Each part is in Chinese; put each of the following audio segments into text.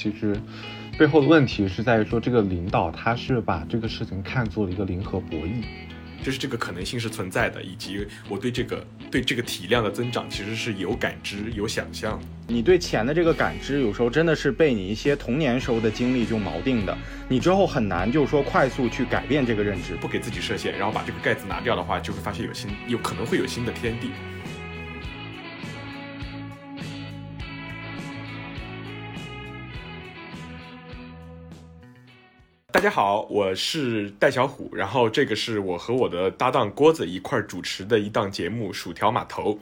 其实背后的问题是在于说，这个领导他是把这个事情看作了一个零和博弈。就是这个可能性是存在的，以及我对这个对这个体量的增长其实是有感知、有想象。你对钱的这个感知，有时候真的是被你一些童年时候的经历就锚定的，你之后很难就是说快速去改变这个认知。不给自己设限，然后把这个盖子拿掉的话，就会发现有新，有可能会有新的天地。大家好，我是戴小虎，然后这个是我和我的搭档郭子一块主持的一档节目《薯条码头》。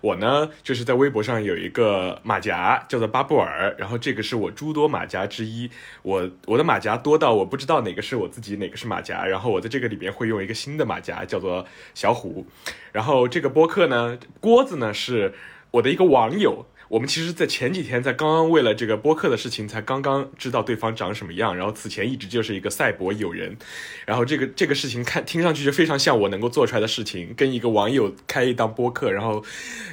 我呢就是在微博上有一个马甲叫做巴布尔，然后这个是我诸多马甲之一。我我的马甲多到我不知道哪个是我自己，哪个是马甲。然后我在这个里边会用一个新的马甲叫做小虎。然后这个播客呢，郭子呢是我的一个网友。我们其实，在前几天，在刚刚为了这个播客的事情，才刚刚知道对方长什么样。然后此前一直就是一个赛博友人，然后这个这个事情看听上去就非常像我能够做出来的事情，跟一个网友开一档播客，然后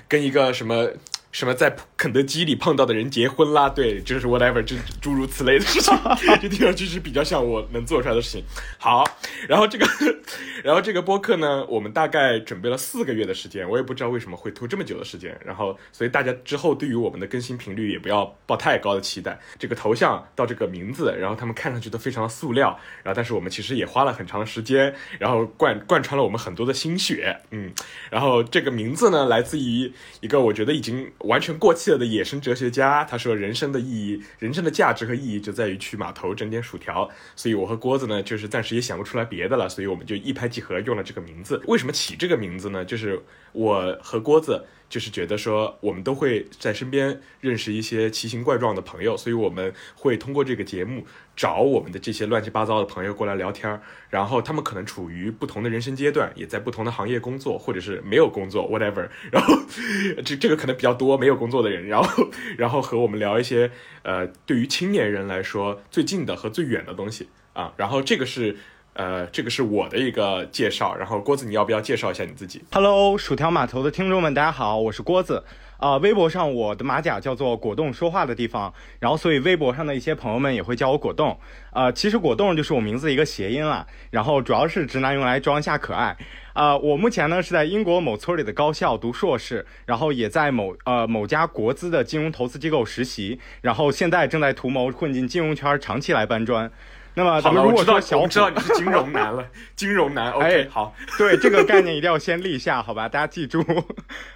跟一个什么。什么在肯德基里碰到的人结婚啦？对，就是 whatever，就诸如此类的事情，这听上去是比较像我能做出来的事情。好，然后这个，然后这个播客呢，我们大概准备了四个月的时间，我也不知道为什么会拖这么久的时间。然后，所以大家之后对于我们的更新频率也不要抱太高的期待。这个头像到这个名字，然后他们看上去都非常的塑料，然后但是我们其实也花了很长时间，然后贯贯穿了我们很多的心血。嗯，然后这个名字呢，来自于一个我觉得已经。完全过气了的野生哲学家，他说：“人生的意义，人生的价值和意义就在于去码头整点薯条。”所以，我和郭子呢，就是暂时也想不出来别的了，所以我们就一拍即合，用了这个名字。为什么起这个名字呢？就是我和郭子。就是觉得说，我们都会在身边认识一些奇形怪状的朋友，所以我们会通过这个节目找我们的这些乱七八糟的朋友过来聊天儿。然后他们可能处于不同的人生阶段，也在不同的行业工作，或者是没有工作，whatever。然后 这这个可能比较多没有工作的人，然后然后和我们聊一些呃，对于青年人来说最近的和最远的东西啊。然后这个是。呃，这个是我的一个介绍，然后郭子，你要不要介绍一下你自己？Hello，薯条码头的听众们，大家好，我是郭子。啊，微博上我的马甲叫做果冻说话的地方，然后所以微博上的一些朋友们也会叫我果冻。啊，其实果冻就是我名字的一个谐音了，然后主要是直男用来装一下可爱。啊，我目前呢是在英国某村里的高校读硕士，然后也在某呃某家国资的金融投资机构实习，然后现在正在图谋混进金融圈，长期来搬砖。那么，好了，我知道，我知道你是金融男了，金融男。OK，好，对这个概念一定要先立下，好吧？大家记住，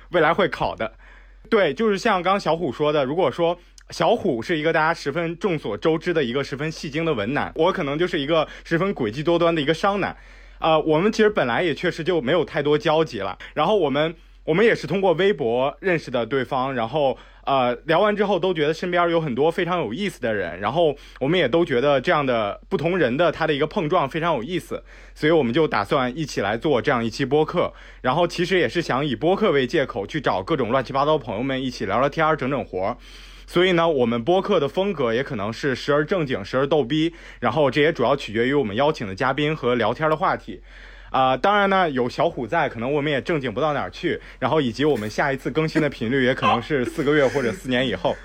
未来会考的。对，就是像刚刚小虎说的，如果说小虎是一个大家十分众所周知的一个十分戏精的文男，我可能就是一个十分诡计多端的一个商男。啊，我们其实本来也确实就没有太多交集了，然后我们我们也是通过微博认识的对方，然后。呃，聊完之后都觉得身边有很多非常有意思的人，然后我们也都觉得这样的不同人的他的一个碰撞非常有意思，所以我们就打算一起来做这样一期播客。然后其实也是想以播客为借口去找各种乱七八糟朋友们一起聊聊天儿、整整活儿。所以呢，我们播客的风格也可能是时而正经、时而逗逼，然后这也主要取决于我们邀请的嘉宾和聊天的话题。啊，当然呢，有小虎在，可能我们也正经不到哪儿去。然后以及我们下一次更新的频率也可能是四个月或者四年以后。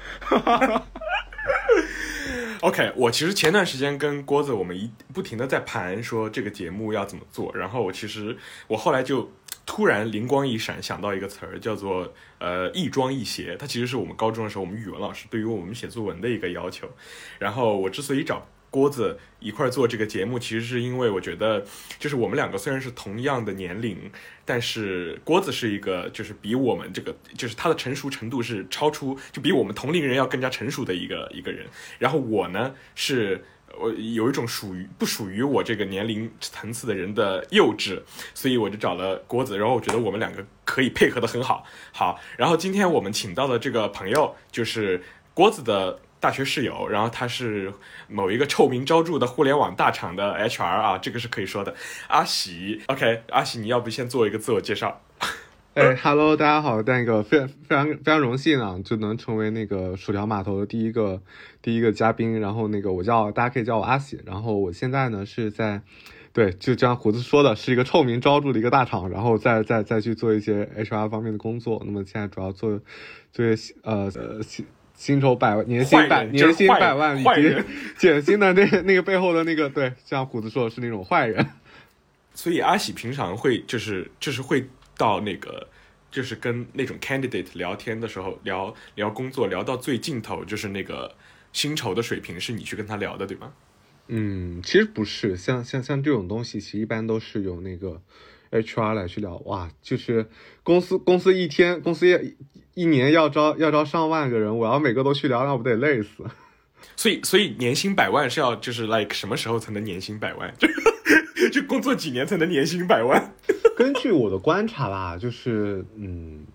OK，我其实前段时间跟郭子我们一不停的在盘说这个节目要怎么做，然后我其实我后来就突然灵光一闪，想到一个词儿叫做呃亦庄亦谐，它其实是我们高中的时候我们语文老师对于我们写作文的一个要求。然后我之所以找。郭子一块做这个节目，其实是因为我觉得，就是我们两个虽然是同样的年龄，但是郭子是一个就是比我们这个就是他的成熟程度是超出，就比我们同龄人要更加成熟的一个一个人。然后我呢，是我有一种属于不属于我这个年龄层次的人的幼稚，所以我就找了郭子。然后我觉得我们两个可以配合的很好。好，然后今天我们请到的这个朋友就是郭子的。大学室友，然后他是某一个臭名昭著的互联网大厂的 HR 啊，这个是可以说的。阿喜，OK，阿喜，你要不先做一个自我介绍？哎，Hello，大家好，那个非常非常非常荣幸啊，就能成为那个薯条码头的第一个第一个嘉宾。然后那个我叫大家可以叫我阿喜，然后我现在呢是在，对，就像胡子说的，是一个臭名昭著的一个大厂，然后再再再去做一些 HR 方面的工作。那么现在主要做做些呃呃。薪酬百万，年薪百年薪百万以及坏人减薪的那 那个背后的那个，对，像虎子说的是那种坏人。所以阿喜平常会就是就是会到那个就是跟那种 candidate 聊天的时候聊聊工作，聊到最尽头就是那个薪酬的水平是你去跟他聊的，对吗？嗯，其实不是，像像像这种东西，其实一般都是由那个 HR 来去聊。哇，就是公司公司一天公司一一年要招要招上万个人，我要每个都去聊，那我不得累死？所以所以年薪百万是要就是 like 什么时候才能年薪百万？就就工作几年才能年薪百万？根据我的观察吧，就是嗯，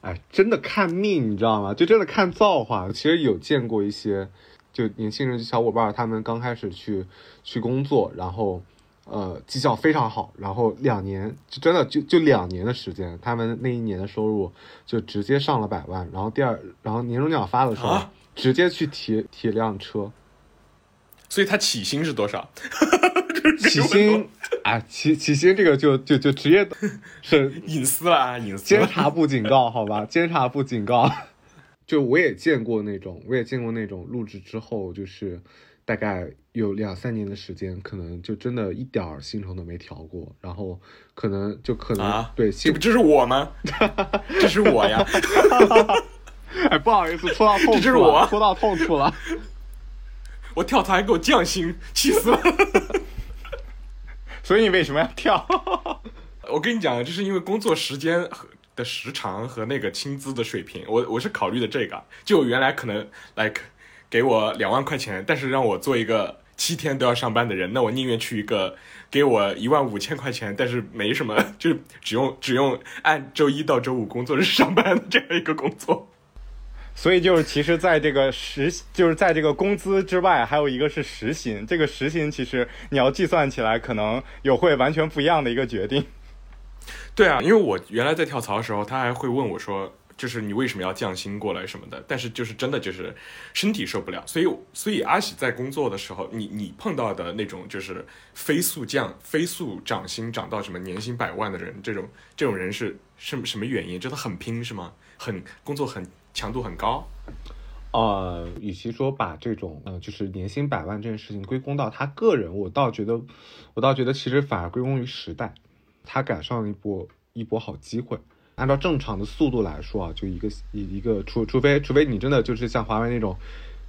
哎，真的看命，你知道吗？就真的看造化。其实有见过一些，就年轻人、小伙伴，他们刚开始去去工作，然后呃绩效非常好，然后两年就真的就就两年的时间，他们那一年的收入就直接上了百万，然后第二，然后年终奖发的时候，啊直接去提提辆车，所以他起薪是多少？起薪啊，起起薪这个就就就直接是隐私了啊，隐私监。察部警告，好吧，监察部警告。就我也见过那种，我也见过那种入职之后，就是大概有两三年的时间，可能就真的一点儿薪酬都没调过，然后可能就可能、啊对这不，这是我吗？这是我呀！哎，不好意思，戳到痛这是处了，我戳到痛处了。我跳槽还给我降薪，气死了！所以你为什么要跳？我跟你讲，就是因为工作时间和的时长和那个薪资的水平，我我是考虑的这个。就原来可能 like 给我两万块钱，但是让我做一个七天都要上班的人，那我宁愿去一个给我一万五千块钱，但是没什么，就是只用只用按周一到周五工作日上班的这样一个工作。所以就是，其实在这个时，就是在这个工资之外，还有一个是时薪。这个时薪其实你要计算起来，可能有会完全不一样的一个决定。对啊，因为我原来在跳槽的时候，他还会问我说，就是你为什么要降薪过来什么的，但是就是真的就是身体受不了，所以所以阿喜在工作的时候，你你碰到的那种就是飞速降、飞速涨薪涨到什么年薪百万的人，这种这种人是什么什么原因？真的很拼是吗？很工作很强度很高？呃，与其说把这种呃，就是年薪百万这件事情归功到他个人，我倒觉得，我倒觉得其实反而归功于时代，他赶上了一波一波好机会。按照正常的速度来说啊，就一个一一个，除除非除非你真的就是像华为那种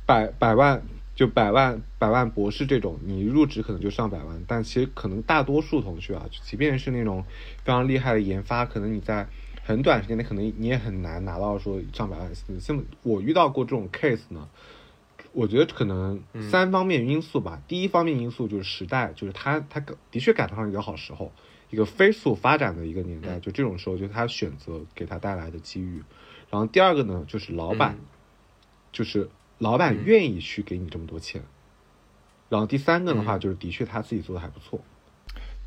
百百万就百万百万博士这种，你入职可能就上百万，但其实可能大多数同学啊，即便是那种非常厉害的研发，可能你在很短时间内可能你也很难拿到说上百万。像我遇到过这种 case 呢，我觉得可能三方面因素吧。第一方面因素就是时代，就是他他的确赶上一个好时候，一个飞速发展的一个年代，就这种时候，就他选择给他带来的机遇。然后第二个呢，就是老板，嗯就是老板愿意去给你这么多钱。然后第三个的话，就是的确他自己做的还不错。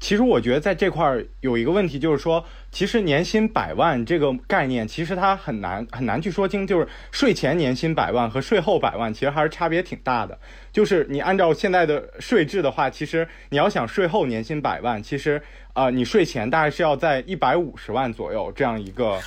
其实我觉得在这块儿有一个问题，就是说，其实年薪百万这个概念，其实它很难很难去说清。就是税前年薪百万和税后百万，其实还是差别挺大的。就是你按照现在的税制的话，其实你要想税后年薪百万，其实啊、你税前大概是要在一百五十万左右这样一个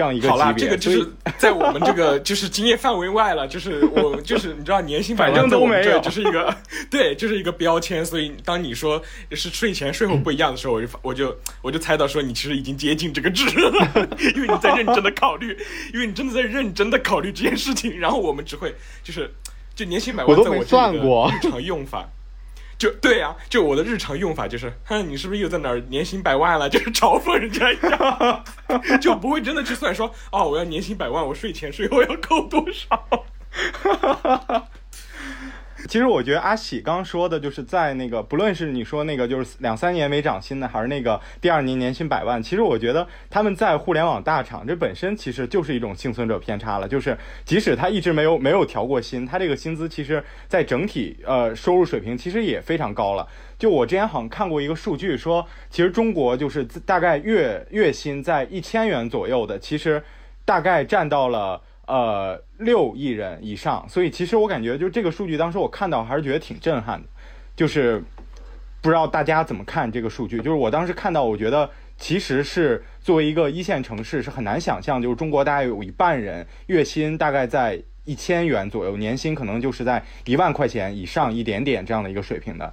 这样一个好啦，这个就是在我们这个就是经验范围外了，就是我 就是你知道年薪百万反正都在我们没有这就是一个对，就是一个标签。所以当你说是税前税后不一样的时候，我就我就我就猜到说你其实已经接近这个值了，因为你在认真的考虑，因为你真的在认真的考虑这件事情。然后我们只会就是就年薪百万，我都没在我这过日常用法。就对呀，就我的日常用法就是，哼，你是不是又在哪儿年薪百万了？就是嘲讽人家一样，就不会真的去算说，哦，我要年薪百万，我税前税后要扣多少？哈哈哈哈 其实我觉得阿喜刚说的，就是在那个，不论是你说那个就是两三年没涨薪的，还是那个第二年年薪百万，其实我觉得他们在互联网大厂，这本身其实就是一种幸存者偏差了。就是即使他一直没有没有调过薪，他这个薪资其实在整体呃收入水平其实也非常高了。就我之前好像看过一个数据说，其实中国就是大概月月薪在一千元左右的，其实大概占到了。呃，六亿人以上，所以其实我感觉，就这个数据，当时我看到还是觉得挺震撼的，就是不知道大家怎么看这个数据。就是我当时看到，我觉得其实是作为一个一线城市，是很难想象，就是中国大概有一半人月薪大概在一千元左右，年薪可能就是在一万块钱以上一点点这样的一个水平的。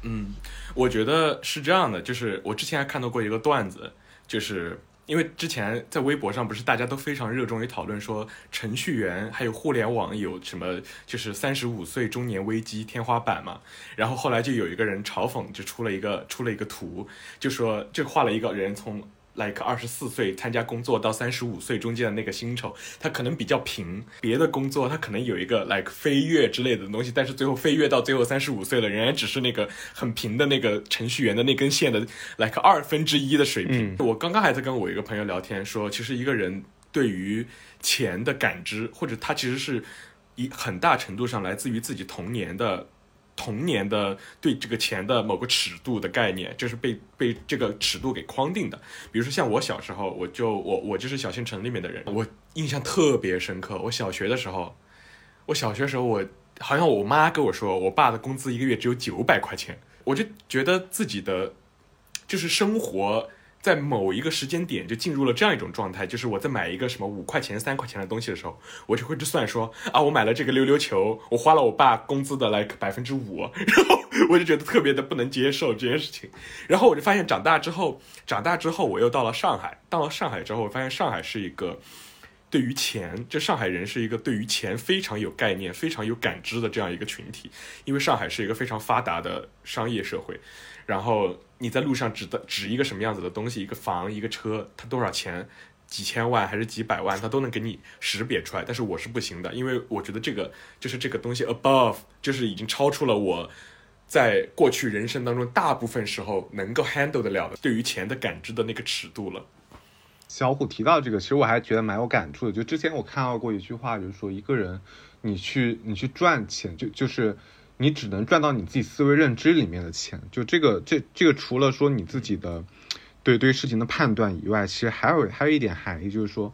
嗯，我觉得是这样的，就是我之前还看到过一个段子，就是因为之前在微博上不是大家都非常热衷于讨论说程序员还有互联网有什么就是三十五岁中年危机天花板嘛，然后后来就有一个人嘲讽，就出了一个出了一个图，就说就画了一个人从。Like 二十四岁参加工作到三十五岁中间的那个薪酬，他可能比较平。别的工作他可能有一个 like 飞跃之类的东西，但是最后飞跃到最后三十五岁了，仍然只是那个很平的那个程序员的那根线的 like 二分之一的水平。我刚刚还在跟我一个朋友聊天，说其实一个人对于钱的感知，或者他其实是一很大程度上来自于自己童年的。童年的对这个钱的某个尺度的概念，就是被被这个尺度给框定的。比如说像我小时候，我就我我就是小县城里面的人，我印象特别深刻。我小学的时候，我小学时候我好像我妈跟我说，我爸的工资一个月只有九百块钱，我就觉得自己的就是生活。在某一个时间点就进入了这样一种状态，就是我在买一个什么五块钱、三块钱的东西的时候，我就会去算说啊，我买了这个溜溜球，我花了我爸工资的来百分之五，然后我就觉得特别的不能接受这件事情。然后我就发现长大之后，长大之后我又到了上海，到了上海之后，我发现上海是一个对于钱，这上海人是一个对于钱非常有概念、非常有感知的这样一个群体，因为上海是一个非常发达的商业社会。然后你在路上指的指一个什么样子的东西，一个房一个车，它多少钱，几千万还是几百万，它都能给你识别出来。但是我是不行的，因为我觉得这个就是这个东西 above，就是已经超出了我在过去人生当中大部分时候能够 handle 得了的对于钱的感知的那个尺度了。小虎提到这个，其实我还觉得蛮有感触的。就之前我看到过一句话，就是说一个人你去你去赚钱，就就是。你只能赚到你自己思维认知里面的钱，就这个这这个除了说你自己的对对事情的判断以外，其实还有还有一点含义，就是说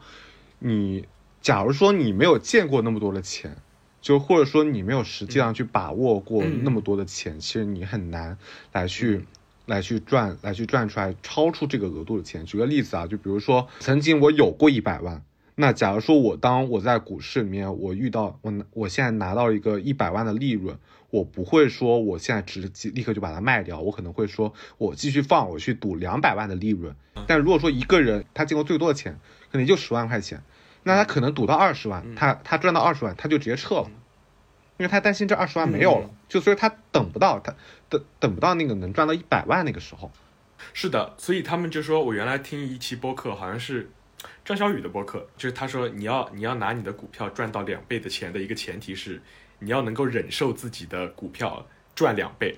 你假如说你没有见过那么多的钱，就或者说你没有实际上去把握过那么多的钱，其实你很难来去来去赚来去赚出来超出这个额度的钱。举个例子啊，就比如说曾经我有过一百万。那假如说我当我在股市里面，我遇到我我现在拿到一个一百万的利润，我不会说我现在直接立刻就把它卖掉，我可能会说我继续放，我去赌两百万的利润。但如果说一个人他见过最多的钱，可能就十万块钱，那他可能赌到二十万，他他赚到二十万，他就直接撤了，因为他担心这二十万没有了，就所以他等不到他等等不到那个能赚到一百万那个时候。是的，所以他们就说我原来听一期播客，好像是。张小雨的播客就是他说你要你要拿你的股票赚到两倍的钱的一个前提是你要能够忍受自己的股票赚两倍，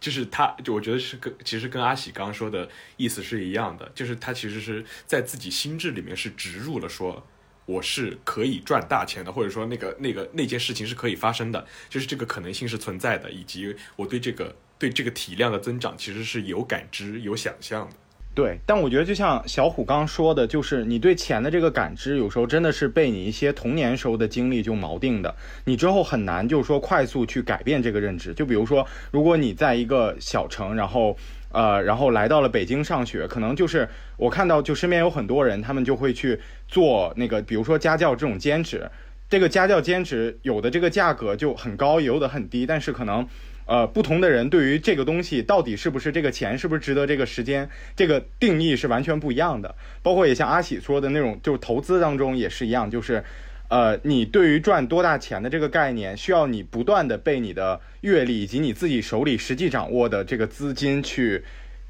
就是他就我觉得是跟其实跟阿喜刚刚说的意思是一样的，就是他其实是在自己心智里面是植入了说我是可以赚大钱的，或者说那个那个那件事情是可以发生的，就是这个可能性是存在的，以及我对这个对这个体量的增长其实是有感知有想象的。对，但我觉得就像小虎刚刚说的，就是你对钱的这个感知，有时候真的是被你一些童年时候的经历就锚定的，你之后很难就是说快速去改变这个认知。就比如说，如果你在一个小城，然后呃，然后来到了北京上学，可能就是我看到就身边有很多人，他们就会去做那个，比如说家教这种兼职，这个家教兼职有的这个价格就很高，有的很低，但是可能。呃，不同的人对于这个东西到底是不是这个钱是不是值得这个时间，这个定义是完全不一样的。包括也像阿喜说的那种，就是投资当中也是一样，就是，呃，你对于赚多大钱的这个概念，需要你不断的被你的阅历以及你自己手里实际掌握的这个资金去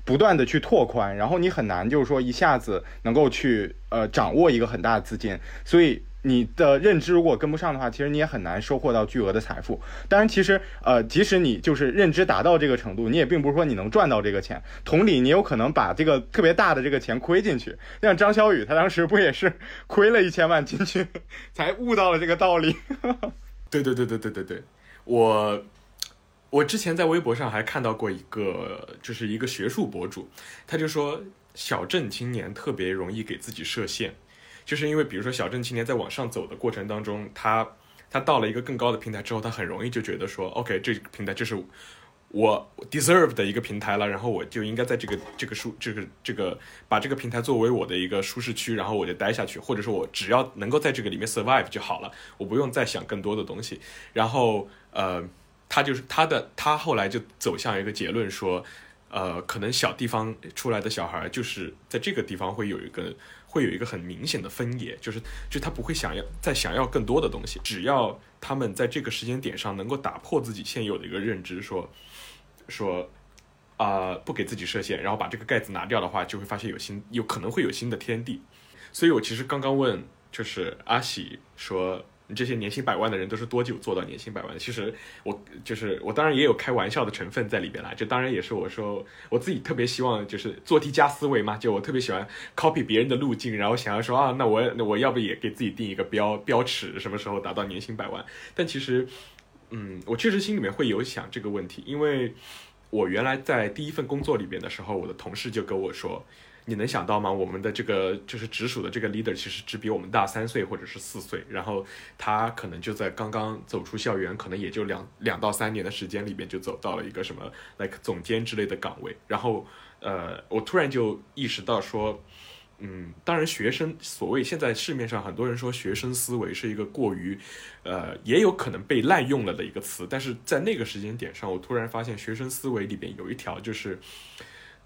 不断的去拓宽，然后你很难就是说一下子能够去呃掌握一个很大的资金，所以。你的认知如果跟不上的话，其实你也很难收获到巨额的财富。当然，其实呃，即使你就是认知达到这个程度，你也并不是说你能赚到这个钱。同理，你有可能把这个特别大的这个钱亏进去。像张小雨，他当时不也是亏了一千万进去，才悟到了这个道理？对对对对对对对，我我之前在微博上还看到过一个，就是一个学术博主，他就说小镇青年特别容易给自己设限。就是因为，比如说小镇青年在往上走的过程当中，他他到了一个更高的平台之后，他很容易就觉得说，OK，这个平台就是我 deserve 的一个平台了，然后我就应该在这个这个舒这个这个把这个平台作为我的一个舒适区，然后我就待下去，或者说我只要能够在这个里面 survive 就好了，我不用再想更多的东西。然后呃，他就是他的他后来就走向一个结论说，呃，可能小地方出来的小孩就是在这个地方会有一个会有一个很明显的分野，就是就他不会想要再想要更多的东西，只要他们在这个时间点上能够打破自己现有的一个认知，说。说，啊，不给自己设限，然后把这个盖子拿掉的话，就会发现有新，有可能会有新的天地。所以我其实刚刚问，就是阿喜说，这些年薪百万的人都是多久做到年薪百万的？其实我就是我，当然也有开玩笑的成分在里边啦。这当然也是我说我自己特别希望，就是做题加思维嘛。就我特别喜欢 copy 别人的路径，然后想要说啊，那我那我要不也给自己定一个标标尺，什么时候达到年薪百万？但其实。嗯，我确实心里面会有想这个问题，因为我原来在第一份工作里边的时候，我的同事就跟我说：“你能想到吗？我们的这个就是直属的这个 leader，其实只比我们大三岁或者是四岁，然后他可能就在刚刚走出校园，可能也就两两到三年的时间里边就走到了一个什么 like 总监之类的岗位。然后，呃，我突然就意识到说。”嗯，当然，学生所谓现在市面上很多人说学生思维是一个过于，呃，也有可能被滥用了的一个词。但是在那个时间点上，我突然发现学生思维里边有一条，就是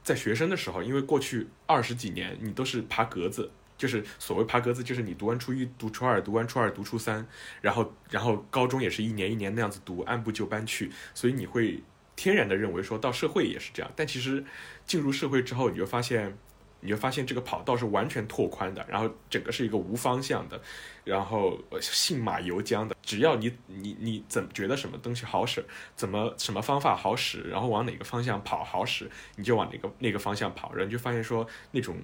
在学生的时候，因为过去二十几年你都是爬格子，就是所谓爬格子，就是你读完初一读初二，读完初二读初三，然后然后高中也是一年一年那样子读，按部就班去，所以你会天然的认为说到社会也是这样。但其实进入社会之后，你就发现。你就发现这个跑道是完全拓宽的，然后整个是一个无方向的，然后信马由缰的。只要你你你怎么觉得什么东西好使，怎么什么方法好使，然后往哪个方向跑好使，你就往哪个那个方向跑。然后你就发现说，那种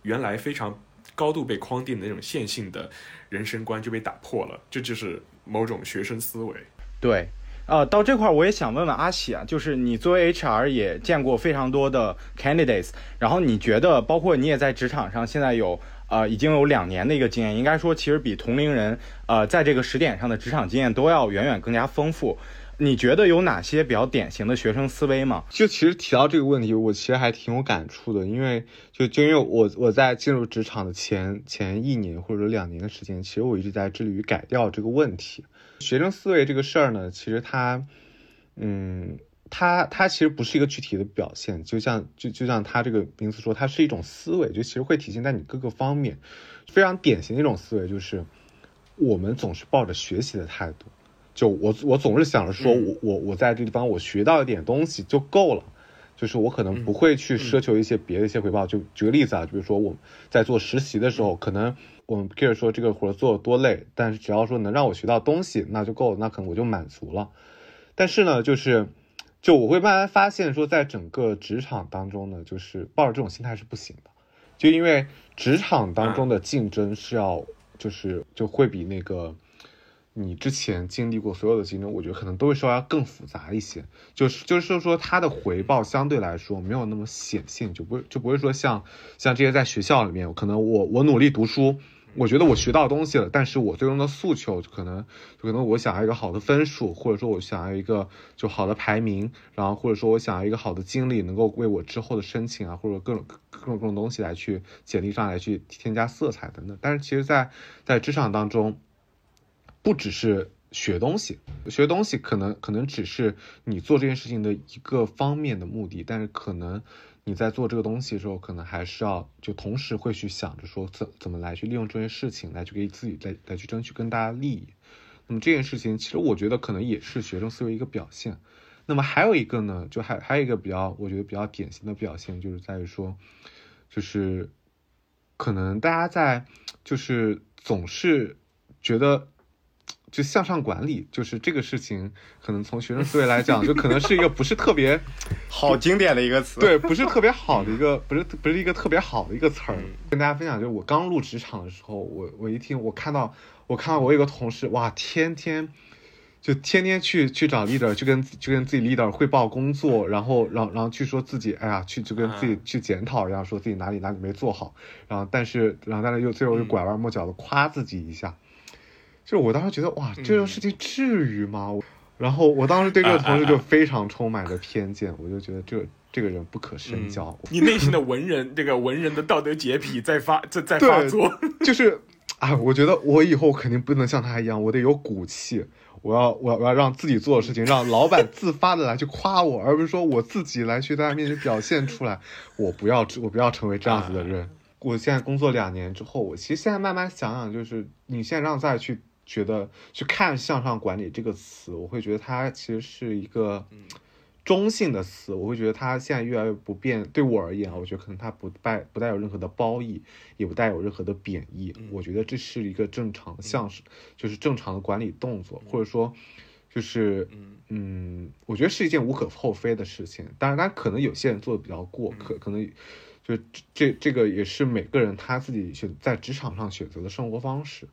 原来非常高度被框定的那种线性的人生观就被打破了。这就是某种学生思维。对。呃，到这块我也想问问阿喜啊，就是你作为 HR 也见过非常多的 candidates，然后你觉得，包括你也在职场上现在有呃已经有两年的一个经验，应该说其实比同龄人呃在这个时点上的职场经验都要远远更加丰富。你觉得有哪些比较典型的学生思维吗？就其实提到这个问题，我其实还挺有感触的，因为就就因为我我在进入职场的前前一年或者两年的时间，其实我一直在致力于改掉这个问题。学生思维这个事儿呢，其实它，嗯，它它其实不是一个具体的表现，就像就就像它这个名词说，它是一种思维，就其实会体现在你各个方面。非常典型的一种思维就是，我们总是抱着学习的态度，就我我总是想着说我我我在这地方我学到一点东西就够了，就是我可能不会去奢求一些别的一些回报。就举个例子啊，就比如说我在做实习的时候，可能。我们不 care 说这个活做多累，但是只要说能让我学到东西，那就够，那可能我就满足了。但是呢，就是，就我会慢慢发现说，在整个职场当中呢，就是抱着这种心态是不行的。就因为职场当中的竞争是要，就是就会比那个。你之前经历过所有的竞争，我觉得可能都会稍微更复杂一些，就是就是说它的回报相对来说没有那么显性，就不就不会说像像这些在学校里面，可能我我努力读书，我觉得我学到东西了，但是我最终的诉求可能可能我想要一个好的分数，或者说我想要一个就好的排名，然后或者说我想要一个好的经历，能够为我之后的申请啊，或者各种各种各种东西来去简历上来去添加色彩等等。但是其实，在在职场当中。不只是学东西，学东西可能可能只是你做这件事情的一个方面的目的，但是可能你在做这个东西的时候，可能还是要就同时会去想着说怎怎么来去利用这件事情来去给自己来来去争取更大的利益。那么这件事情其实我觉得可能也是学生思维一个表现。那么还有一个呢，就还还有一个比较我觉得比较典型的表现，就是在于说，就是可能大家在就是总是觉得。就向上管理，就是这个事情，可能从学生思维来讲，就可能是一个不是特别 好经典的一个词，对，不是特别好的一个，不是不是一个特别好的一个词儿。跟大家分享，就是我刚入职场的时候，我我一听，我看到我看到我有个同事，哇，天天就天天去去找 leader，就跟就跟自己 leader 汇报工作，然后然后然后去说自己，哎呀，去就跟自己去检讨，然后说自己哪里哪里没做好，然后但是然后但是又最后又拐弯抹角的夸自己一下。就我当时觉得哇，这种事情至于吗？然后我当时对这个同事就非常充满着偏见，我就觉得这这个人不可深交。你内心的文人，这个文人的道德洁癖在发在在发作，就是啊，我觉得我以后肯定不能像他一样，我得有骨气。我要我我要让自己做的事情，让老板自发的来去夸我，而不是说我自己来去在他面前表现出来。我不要我不要成为这样子的人。我现在工作两年之后，我其实现在慢慢想想，就是你现在让再去觉得去看向上管理这个词，我会觉得它其实是一个。中性的词，我会觉得它现在越来越不变。对我而言啊，我觉得可能它不带不带有任何的褒义，也不带有任何的贬义。我觉得这是一个正常的像是，就是正常的管理动作，或者说，就是嗯我觉得是一件无可厚非的事情。当然，他可能有些人做的比较过，可可能就这这个也是每个人他自己选在职场上选择的生活方式。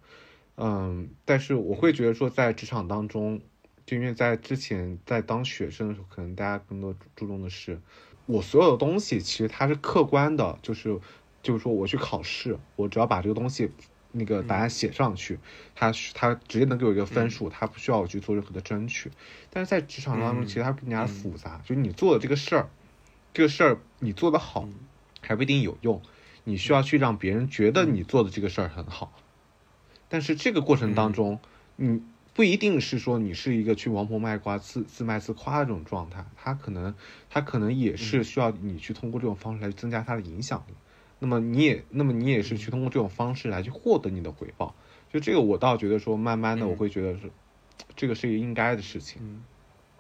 嗯，但是我会觉得说，在职场当中。就因为在之前在当学生的时候，可能大家更多注重的是，我所有的东西其实它是客观的，就是就是说我去考试，我只要把这个东西那个答案写上去，它它直接能给我一个分数，它不需要我去做任何的争取。但是在职场当中，其实它更加复杂，就是你做的这个事儿，这个事儿你做的好还不一定有用，你需要去让别人觉得你做的这个事儿很好。但是这个过程当中，你。不一定是说你是一个去王婆卖瓜、自自卖自夸的这种状态，他可能他可能也是需要你去通过这种方式来增加他的影响力。那么你也那么你也是去通过这种方式来去获得你的回报。就这个，我倒觉得说，慢慢的我会觉得是这个是一个应该的事情。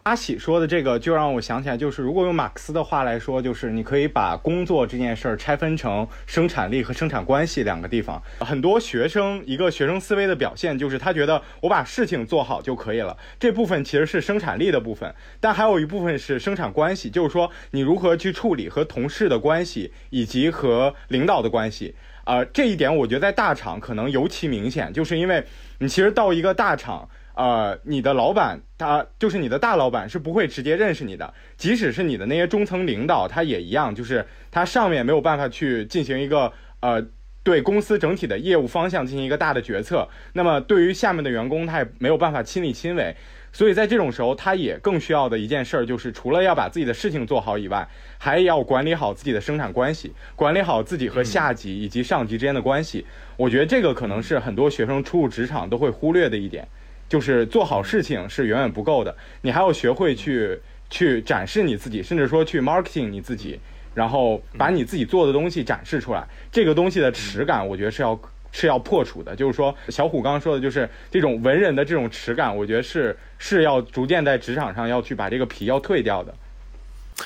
阿喜说的这个就让我想起来，就是如果用马克思的话来说，就是你可以把工作这件事儿拆分成生产力和生产关系两个地方。很多学生一个学生思维的表现就是他觉得我把事情做好就可以了，这部分其实是生产力的部分，但还有一部分是生产关系，就是说你如何去处理和同事的关系以及和领导的关系。啊，这一点我觉得在大厂可能尤其明显，就是因为你其实到一个大厂。呃，你的老板他就是你的大老板，是不会直接认识你的。即使是你的那些中层领导，他也一样，就是他上面没有办法去进行一个呃，对公司整体的业务方向进行一个大的决策。那么对于下面的员工，他也没有办法亲力亲为。所以在这种时候，他也更需要的一件事儿，就是除了要把自己的事情做好以外，还要管理好自己的生产关系，管理好自己和下级以及上级之间的关系。我觉得这个可能是很多学生初入职场都会忽略的一点。就是做好事情是远远不够的，你还要学会去去展示你自己，甚至说去 marketing 你自己，然后把你自己做的东西展示出来。这个东西的耻感，我觉得是要是要破除的。就是说，小虎刚刚说的，就是这种文人的这种耻感，我觉得是是要逐渐在职场上要去把这个皮要退掉的。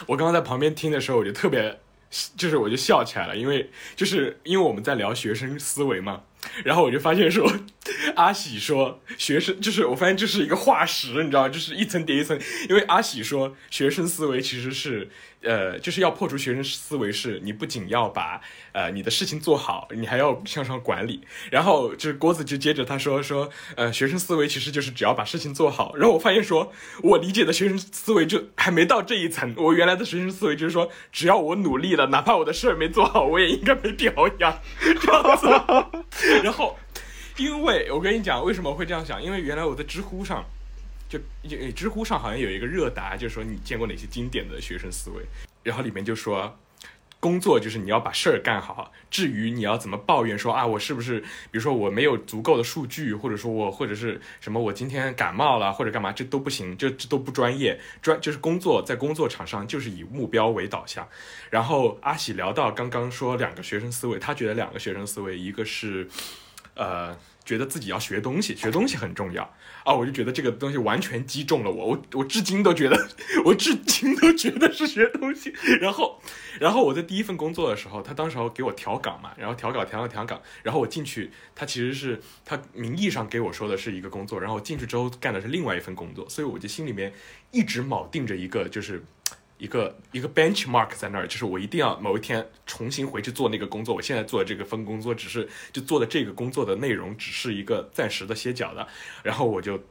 我刚刚在旁边听的时候，我就特别，就是我就笑起来了，因为就是因为我们在聊学生思维嘛。然后我就发现说，阿喜说学生就是我发现这是一个化石，你知道就是一层叠一层。因为阿喜说学生思维其实是，呃，就是要破除学生思维，是你不仅要把呃你的事情做好，你还要向上管理。然后就是郭子就接着他说说，呃，学生思维其实就是只要把事情做好。然后我发现说，我理解的学生思维就还没到这一层。我原来的学生思维就是说，只要我努力了，哪怕我的事儿没做好，我也应该被表扬。这样子。然后，因为我跟你讲为什么会这样想，因为原来我在知乎上，就知乎上好像有一个热答，就是说你见过哪些经典的学生思维，然后里面就说。工作就是你要把事儿干好，至于你要怎么抱怨说啊，我是不是，比如说我没有足够的数据，或者说我或者是什么，我今天感冒了或者干嘛，这都不行，这这都不专业。专就是工作在工作场上就是以目标为导向。然后阿喜聊到刚刚说两个学生思维，他觉得两个学生思维，一个是，呃。觉得自己要学东西，学东西很重要啊！我就觉得这个东西完全击中了我，我我至今都觉得，我至今都觉得是学东西。然后，然后我在第一份工作的时候，他当时给我调岗嘛，然后调岗调岗调岗，然后我进去，他其实是他名义上给我说的是一个工作，然后进去之后干的是另外一份工作，所以我就心里面一直铆定着一个就是。一个一个 benchmark 在那儿，就是我一定要某一天重新回去做那个工作。我现在做的这个分工作，只是就做的这个工作的内容，只是一个暂时的歇脚的。然后我就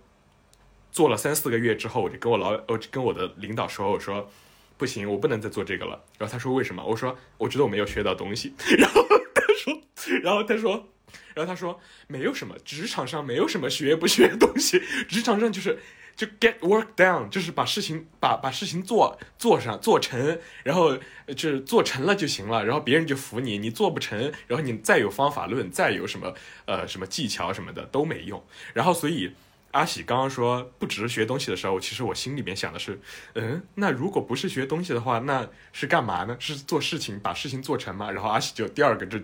做了三四个月之后，我就跟我老我跟我的领导说，我说不行，我不能再做这个了。然后他说为什么？我说我觉得我没有学到东西。然后他说，然后他说，然后他说没有什么，职场上没有什么学不学东西，职场上就是。就 get work done，就是把事情把把事情做做上做成，然后就是做成了就行了，然后别人就服你，你做不成，然后你再有方法论，再有什么呃什么技巧什么的都没用。然后所以阿喜刚刚说不只是学东西的时候，其实我心里面想的是，嗯，那如果不是学东西的话，那是干嘛呢？是做事情把事情做成吗？然后阿喜就第二个就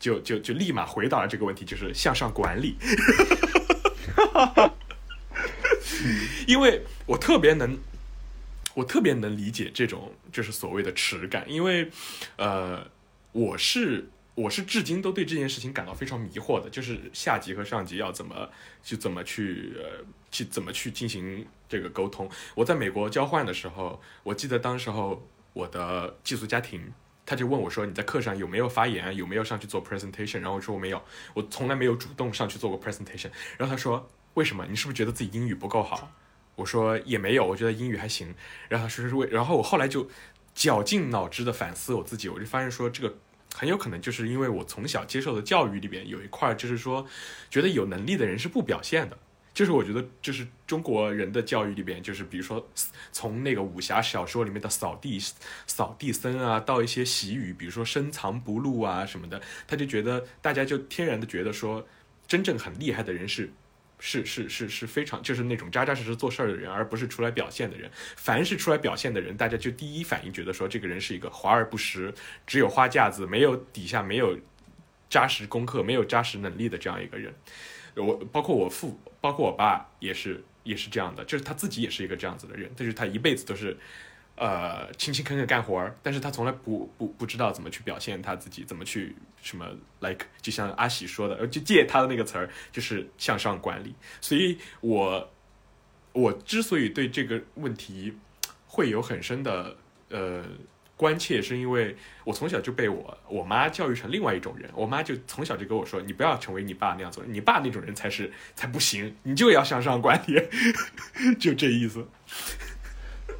就就就立马回答了这个问题，就是向上管理。因为我特别能，我特别能理解这种就是所谓的耻感，因为，呃，我是我是至今都对这件事情感到非常迷惑的，就是下级和上级要怎么去怎么去呃去怎么去进行这个沟通。我在美国交换的时候，我记得当时候我的寄宿家庭他就问我说：“你在课上有没有发言？有没有上去做 presentation？” 然后我说：“我没有，我从来没有主动上去做过 presentation。”然后他说。为什么？你是不是觉得自己英语不够好？我说也没有，我觉得英语还行。然后说是为，然后我后来就绞尽脑汁的反思我自己，我就发现说这个很有可能就是因为我从小接受的教育里边有一块，就是说觉得有能力的人是不表现的。就是我觉得就是中国人的教育里边，就是比如说从那个武侠小说里面的扫地扫地僧啊，到一些习语，比如说深藏不露啊什么的，他就觉得大家就天然的觉得说，真正很厉害的人是。是是是是非常就是那种扎扎实实做事儿的人，而不是出来表现的人。凡是出来表现的人，大家就第一反应觉得说这个人是一个华而不实，只有花架子，没有底下没有扎实功课，没有扎实能力的这样一个人。我包括我父，包括我爸也是也是这样的，就是他自己也是一个这样子的人，但是他一辈子都是。呃，勤勤恳恳干活儿，但是他从来不不不知道怎么去表现他自己，怎么去什么，like 就像阿喜说的，就借他的那个词儿，就是向上管理。所以，我我之所以对这个问题会有很深的呃关切，是因为我从小就被我我妈教育成另外一种人。我妈就从小就跟我说，你不要成为你爸那样做，你爸那种人才是才不行，你就要向上管理，就这意思。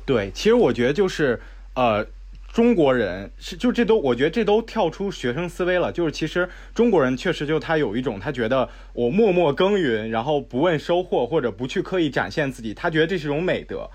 对，其实我觉得就是，呃，中国人是就这都，我觉得这都跳出学生思维了。就是其实中国人确实就他有一种，他觉得我默默耕耘，然后不问收获，或者不去刻意展现自己，他觉得这是一种美德。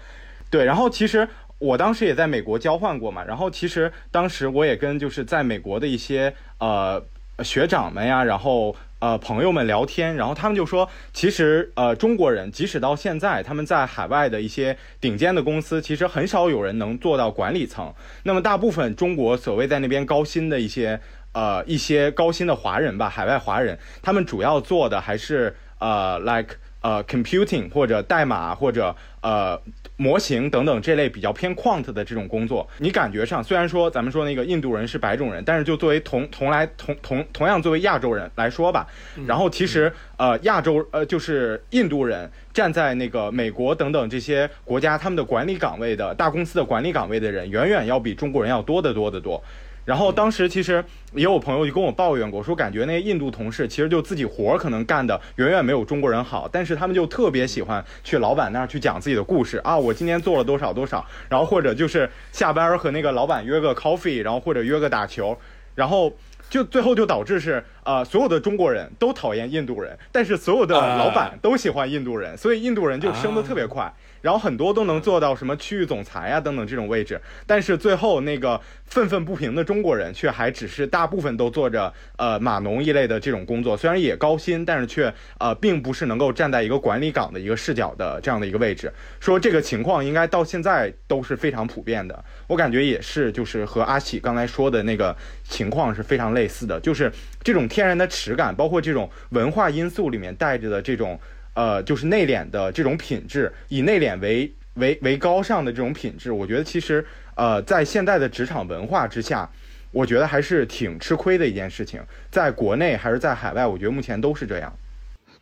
对，然后其实我当时也在美国交换过嘛，然后其实当时我也跟就是在美国的一些呃学长们呀，然后。呃，朋友们聊天，然后他们就说，其实呃，中国人即使到现在，他们在海外的一些顶尖的公司，其实很少有人能做到管理层。那么，大部分中国所谓在那边高薪的一些呃一些高薪的华人吧，海外华人，他们主要做的还是呃，like 呃，computing 或者代码或者呃。模型等等这类比较偏 quant 的这种工作，你感觉上虽然说咱们说那个印度人是白种人，但是就作为同同来同同同样作为亚洲人来说吧，然后其实呃亚洲呃就是印度人站在那个美国等等这些国家他们的管理岗位的大公司的管理岗位的人，远远要比中国人要多得多得多。然后当时其实也有朋友就跟我抱怨过，说感觉那些印度同事其实就自己活儿可能干的远远没有中国人好，但是他们就特别喜欢去老板那儿去讲自己的故事啊，我今天做了多少多少，然后或者就是下班和那个老板约个 coffee，然后或者约个打球，然后就最后就导致是呃所有的中国人都讨厌印度人，但是所有的老板都喜欢印度人，所以印度人就升得特别快。然后很多都能做到什么区域总裁啊等等这种位置，但是最后那个愤愤不平的中国人却还只是大部分都做着呃码农一类的这种工作，虽然也高薪，但是却呃并不是能够站在一个管理岗的一个视角的这样的一个位置。说这个情况应该到现在都是非常普遍的，我感觉也是，就是和阿喜刚才说的那个情况是非常类似的，就是这种天然的耻感，包括这种文化因素里面带着的这种。呃，就是内敛的这种品质，以内敛为为为高尚的这种品质，我觉得其实呃，在现代的职场文化之下，我觉得还是挺吃亏的一件事情，在国内还是在海外，我觉得目前都是这样。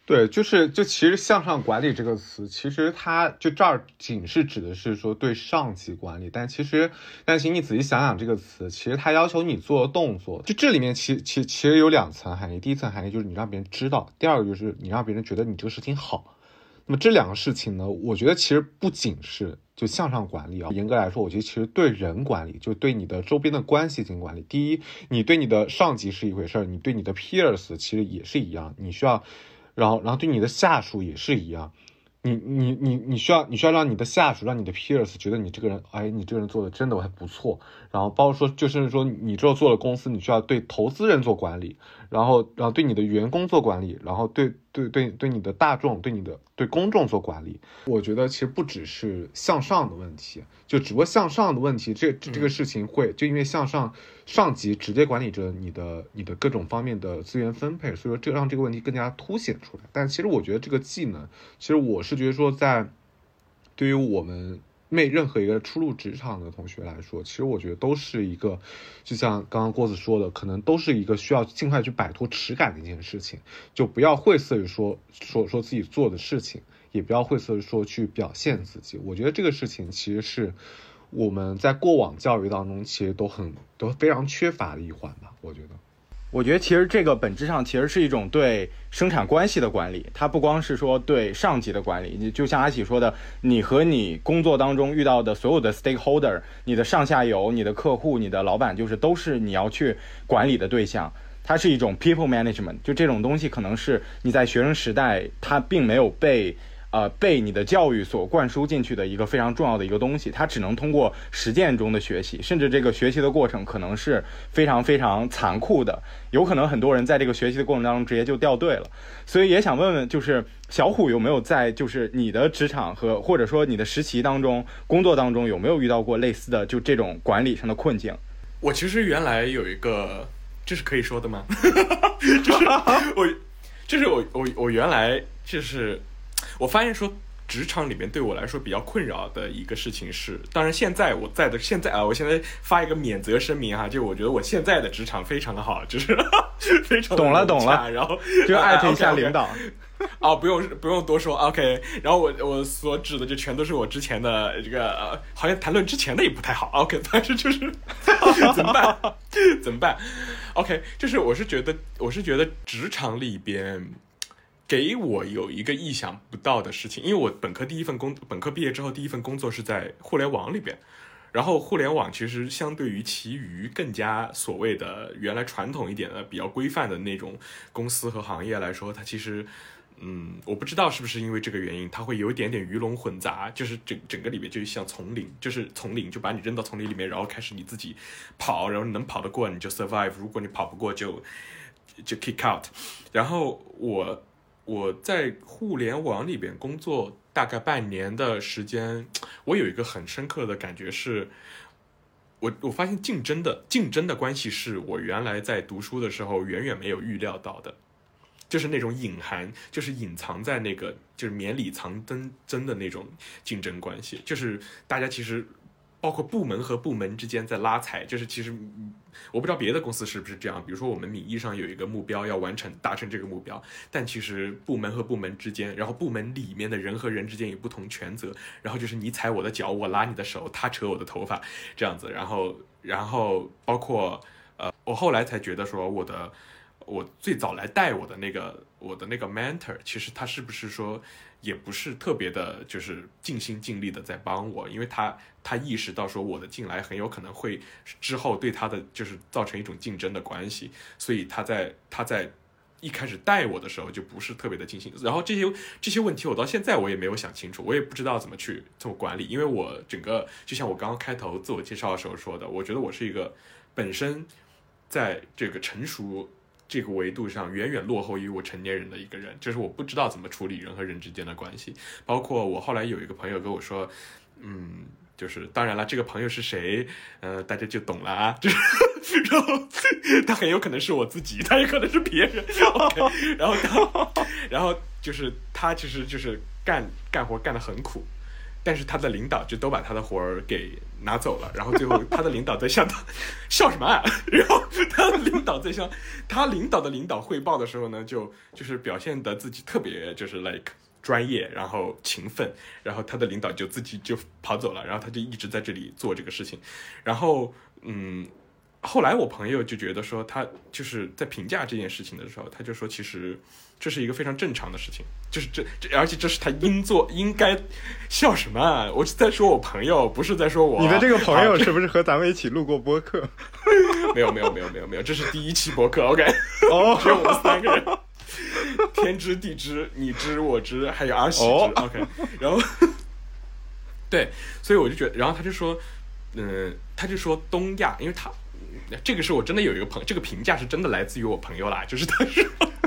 对，就是就其实向上管理这个词，其实它就这儿仅是指的是说对上级管理，但其实，但请你仔细想想这个词，其实它要求你做的动作，就这里面其其其实有两层含义，第一层含义就是你让别人知道，第二个就是你让别人觉得你这个事情好。那么这两个事情呢，我觉得其实不仅是就向上管理啊，严格来说，我觉得其实对人管理，就对你的周边的关系进行管理。第一，你对你的上级是一回事儿，你对你的 peers 其实也是一样，你需要。然后，然后对你的下属也是一样，你你你你需要你需要让你的下属，让你的 peers 觉得你这个人，哎，你这个人做的真的还不错。然后包括说，就甚至说你之后做了公司，你需要对投资人做管理，然后然后对你的员工做管理，然后对对对对你的大众，对你的对公众做管理。我觉得其实不只是向上的问题，就只不过向上的问题，这这个事情会就因为向上上级直接管理着你的你的各种方面的资源分配，所以说这让这个问题更加凸显出来。但其实我觉得这个技能，其实我是觉得说在对于我们每任何一个初入职场的同学来说，其实我觉得都是一个，就像刚刚郭子说的，可能都是一个需要尽快去摆脱耻感的一件事情，就不要晦涩于说说说自己做的事情，也不要晦涩于说去表现自己。我觉得这个事情其实是我们在过往教育当中其实都很都非常缺乏的一环吧。我觉得。我觉得其实这个本质上其实是一种对生产关系的管理，它不光是说对上级的管理，你就像阿喜说的，你和你工作当中遇到的所有的 stakeholder，你的上下游、你的客户、你的老板，就是都是你要去管理的对象。它是一种 people management，就这种东西可能是你在学生时代它并没有被。呃，被你的教育所灌输进去的一个非常重要的一个东西，它只能通过实践中的学习，甚至这个学习的过程可能是非常非常残酷的，有可能很多人在这个学习的过程当中直接就掉队了。所以也想问问，就是小虎有没有在就是你的职场和或者说你的实习当中、工作当中有没有遇到过类似的就这种管理上的困境？我其实原来有一个，这是可以说的吗？就是我，就是我我我原来就是。我发现说，职场里面对我来说比较困扰的一个事情是，当然现在我在的现在啊，我现在发一个免责声明哈，就我觉得我现在的职场非常的好，就是 非常懂了懂了，然后就艾特一下领导，哦，不用不用多说，OK，然后我我所指的就全都是我之前的这个，好像谈论之前的也不太好，OK，但是就是 怎么办？怎么办？OK，就是我是觉得我是觉得职场里边。给我有一个意想不到的事情，因为我本科第一份工，本科毕业之后第一份工作是在互联网里边，然后互联网其实相对于其余更加所谓的原来传统一点的比较规范的那种公司和行业来说，它其实，嗯，我不知道是不是因为这个原因，它会有一点点鱼龙混杂，就是整整个里面就像丛林，就是丛林就把你扔到丛林里面，然后开始你自己跑，然后能跑得过你就 survive，如果你跑不过就就 kick out，然后我。我在互联网里边工作大概半年的时间，我有一个很深刻的感觉是，我我发现竞争的竞争的关系是我原来在读书的时候远远没有预料到的，就是那种隐含，就是隐藏在那个就是绵里藏针针的那种竞争关系，就是大家其实。包括部门和部门之间在拉踩，就是其实我不知道别的公司是不是这样。比如说我们名义上有一个目标要完成，达成这个目标，但其实部门和部门之间，然后部门里面的人和人之间有不同权责，然后就是你踩我的脚，我拉你的手，他扯我的头发，这样子。然后，然后包括呃，我后来才觉得说，我的我最早来带我的那个我的那个 mentor，其实他是不是说。也不是特别的，就是尽心尽力的在帮我，因为他他意识到说我的进来很有可能会之后对他的就是造成一种竞争的关系，所以他在他在一开始带我的时候就不是特别的尽心。然后这些这些问题我到现在我也没有想清楚，我也不知道怎么去做管理，因为我整个就像我刚刚开头自我介绍的时候说的，我觉得我是一个本身在这个成熟。这个维度上远远落后于我成年人的一个人，就是我不知道怎么处理人和人之间的关系。包括我后来有一个朋友跟我说，嗯，就是当然了，这个朋友是谁，呃，大家就懂了啊。就是，然后他很有可能是我自己，他也可能是别人。ok，然后他，然后就是他其实就是干干活干得很苦。但是他的领导就都把他的活儿给拿走了，然后最后他的领导在向他 笑什么啊？然后他的领导在向他领导的领导汇报的时候呢，就就是表现的自己特别就是 like 专业，然后勤奋，然后他的领导就自己就跑走了，然后他就一直在这里做这个事情，然后嗯。后来我朋友就觉得说，他就是在评价这件事情的时候，他就说，其实这是一个非常正常的事情，就是这这，而且这是他应做应该笑什么？啊？我是在说我朋友，不是在说我。你的这个朋友是不是和咱们一起录过播客？没有没有没有没有没有，这是第一期播客，OK，哦，只有我们三个人。天知地知，你知我知，还有阿喜知。哦 OK，然后 对，所以我就觉得，然后他就说，嗯、他就说东亚，因为他这个是我真的有一个朋这个评价是真的来自于我朋友啦，就是他说，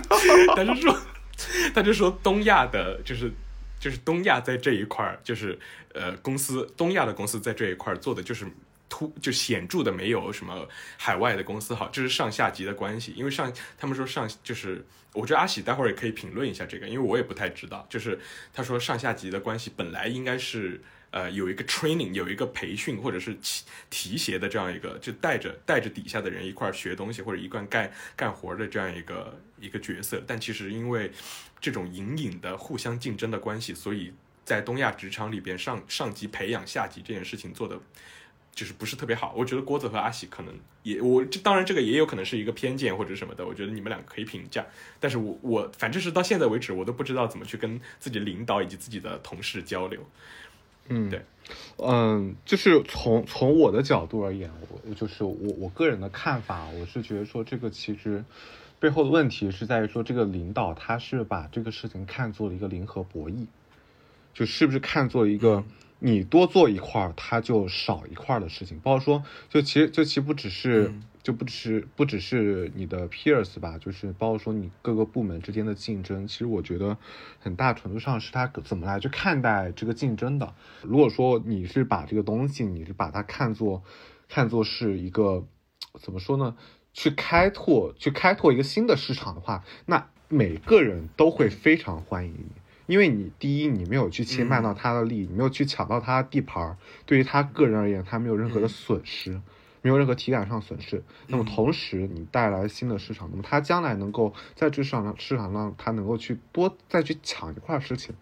他就说，他就说东亚的，就是就是东亚在这一块儿，就是呃公司东亚的公司在这一块儿做的就是突就显著的没有什么海外的公司好，这是上下级的关系，因为上他们说上就是。我觉得阿喜待会儿也可以评论一下这个，因为我也不太知道。就是他说上下级的关系本来应该是呃有一个 training，有一个培训或者是提提携的这样一个，就带着带着底下的人一块儿学东西或者一块干干活的这样一个一个角色。但其实因为这种隐隐的互相竞争的关系，所以在东亚职场里边上上级培养下级这件事情做的。就是不是特别好，我觉得郭子和阿喜可能也，我这当然这个也有可能是一个偏见或者什么的，我觉得你们两个可以评价，但是我我反正是到现在为止，我都不知道怎么去跟自己领导以及自己的同事交流。嗯，对，嗯，就是从从我的角度而言，我就是我我个人的看法，我是觉得说这个其实背后的问题是在于说这个领导他是把这个事情看作了一个零和博弈，就是不是看作一个你多做一块儿，他就少一块儿的事情，包括说就其实就其实不只是。嗯就不只是不只是你的 peers 吧，就是包括说你各个部门之间的竞争，其实我觉得很大程度上是他怎么来去看待这个竞争的。如果说你是把这个东西，你是把它看作看作是一个怎么说呢？去开拓去开拓一个新的市场的话，那每个人都会非常欢迎你。因为你第一，你没有去侵犯到他的利益，你没有去抢到他的地盘儿，对于他个人而言，他没有任何的损失。没有任何体感上损失，那么同时你带来新的市场，那么他将来能够在这市场上市场上，他能够去多再去抢一块事情，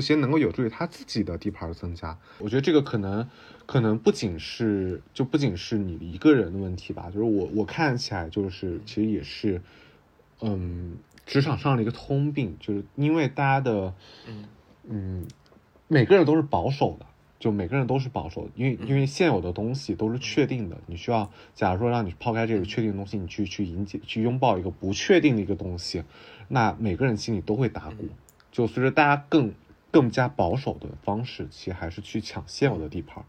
这些能够有助于他自己的地盘的增加。我觉得这个可能可能不仅是就不仅是你一个人的问题吧，就是我我看起来就是其实也是，嗯，职场上的一个通病，就是因为大家的嗯。每个人都是保守的。就每个人都是保守的，因为因为现有的东西都是确定的，你需要，假如说让你抛开这个确定的东西，你去去迎接去拥抱一个不确定的一个东西，那每个人心里都会打鼓。就随着大家更更加保守的方式，其实还是去抢现有的地盘，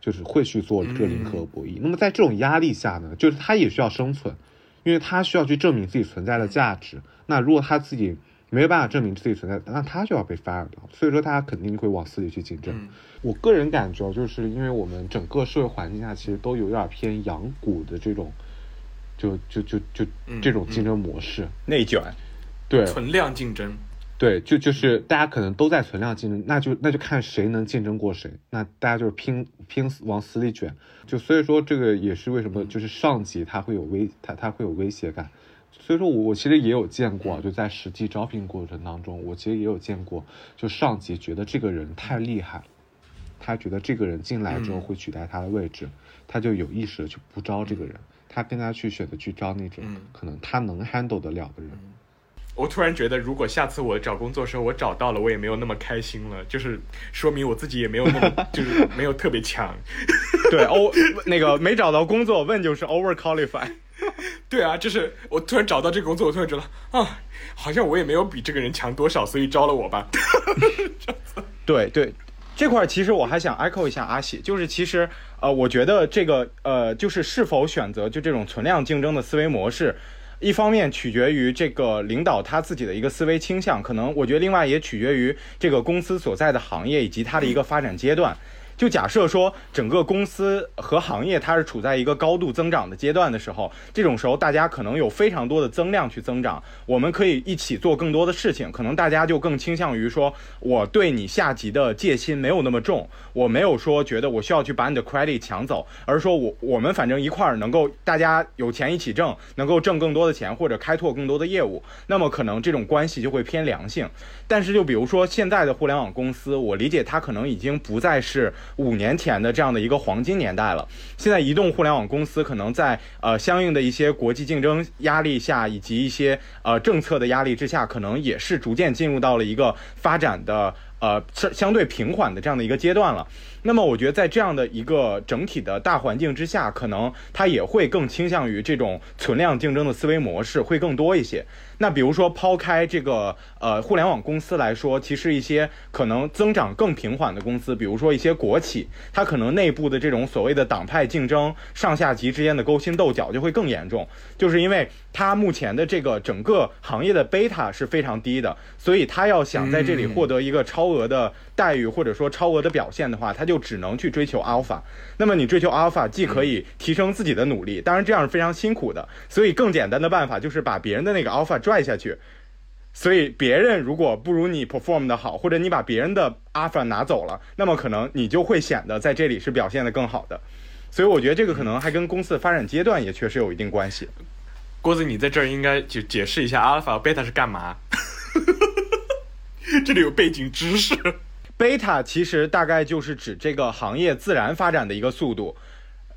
就是会去做这个零和博弈。那么在这种压力下呢，就是他也需要生存，因为他需要去证明自己存在的价值。那如果他自己没有办法证明自己存在，那他就要被 fire 掉。所以说，大家肯定会往死里去竞争。嗯我个人感觉，就是因为我们整个社会环境下，其实都有点偏养股的这种，就就就就嗯这种竞争模式。内卷，对存量竞争，对，就就是大家可能都在存量竞争，那就那就看谁能竞争过谁。那大家就是拼拼死往死里卷。就所以说，这个也是为什么就是上级他会有威他他会有威胁感。所以说我我其实也有见过，就在实际招聘过程当中，我其实也有见过，就上级觉得这个人太厉害，他觉得这个人进来之后嗯会取代他的位置，他就有意识的去不招这个人，他更加去选择去招那种嗯可能他能 handle 得了的人。我突然觉得，如果下次我找工作的时候我找到了，我也没有那么开心了，就是说明我自己也没有那么就是没有特别强。对欧那个没找到工作问就是 over qualify。对啊，就是我突然找到这个工作，我突然觉得啊，好像我也没有比这个人强多少，所以招了我吧。对对，这块儿其实我还想 echo 一下阿喜，就是其实呃，我觉得这个呃，就是是否选择就这种存量竞争的思维模式，一方面取决于这个领导他自己的一个思维倾向，可能我觉得另外也取决于这个公司所在的行业以及它的一个发展阶段。就假设说整个公司和行业它是处在一个高度增长的阶段的时候，这种时候大家可能有非常多的增量去增长，我们可以一起做更多的事情，可能大家就更倾向于说我对你下级的戒心没有那么重，我没有说觉得我需要去把你的 credit 抢走，而是说我我们反正一块儿能够大家有钱一起挣，能够挣更多的钱或者开拓更多的业务，那么可能这种关系就会偏良性。但是就比如说现在的互联网公司，我理解它可能已经不再是五年前的这样的一个黄金年代了。现在移动互联网公司可能在呃相应的一些国际竞争压力下，以及一些呃政策的压力之下，可能也是逐渐进入到了一个发展的呃相相对平缓的这样的一个阶段了。那么我觉得在这样的一个整体的大环境之下，可能它也会更倾向于这种存量竞争的思维模式会更多一些。那比如说抛开这个呃互联网公司来说，其实一些可能增长更平缓的公司，比如说一些国企，它可能内部的这种所谓的党派竞争、上下级之间的勾心斗角就会更严重，就是因为它目前的这个整个行业的贝塔是非常低的，所以它要想在这里获得一个超额的待遇或者说超额的表现的话，他就只能去追求阿尔法。那么你追求阿尔法，既可以提升自己的努力，当然这样是非常辛苦的，所以更简单的办法就是把别人的那个阿尔法拽下去。所以别人如果不如你 perform 的好，或者你把别人的 alpha 拿走了，那么可能你就会显得在这里是表现的更好的。所以我觉得这个可能还跟公司的发展阶段也确实有一定关系。郭子，你在这儿应该就解释一下 alpha beta 是干嘛？这里有背景知识。贝塔其实大概就是指这个行业自然发展的一个速度，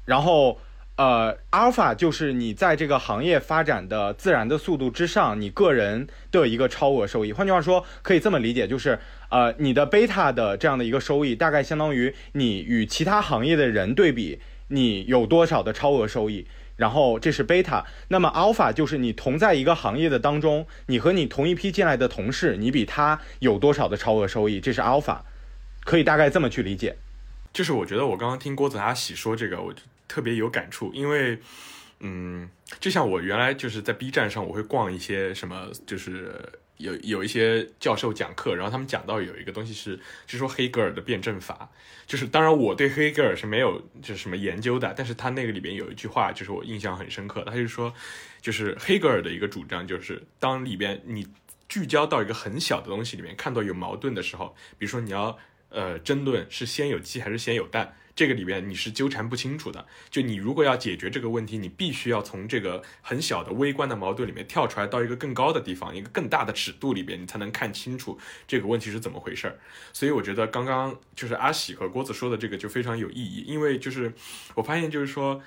然后。呃，阿尔法就是你在这个行业发展的自然的速度之上，你个人的一个超额收益。换句话说，可以这么理解，就是呃，你的贝塔的这样的一个收益，大概相当于你与其他行业的人对比，你有多少的超额收益。然后这是贝塔。那么 alpha 就是你同在一个行业的当中，你和你同一批进来的同事，你比他有多少的超额收益，这是 alpha，。可以大概这么去理解。就是我觉得我刚刚听郭子阿喜说这个，我就。特别有感触，因为，嗯，就像我原来就是在 B 站上，我会逛一些什么，就是有有一些教授讲课，然后他们讲到有一个东西是，就是说黑格尔的辩证法，就是当然我对黑格尔是没有就是什么研究的，但是他那个里边有一句话，就是我印象很深刻，他就说，就是黑格尔的一个主张，就是当里边你聚焦到一个很小的东西里面，看到有矛盾的时候，比如说你要呃争论是先有鸡还是先有蛋。这个里边你是纠缠不清楚的。就你如果要解决这个问题，你必须要从这个很小的微观的矛盾里面跳出来，到一个更高的地方，一个更大的尺度里边，你才能看清楚这个问题是怎么回事儿。所以我觉得刚刚就是阿喜和郭子说的这个就非常有意义，因为就是我发现就是说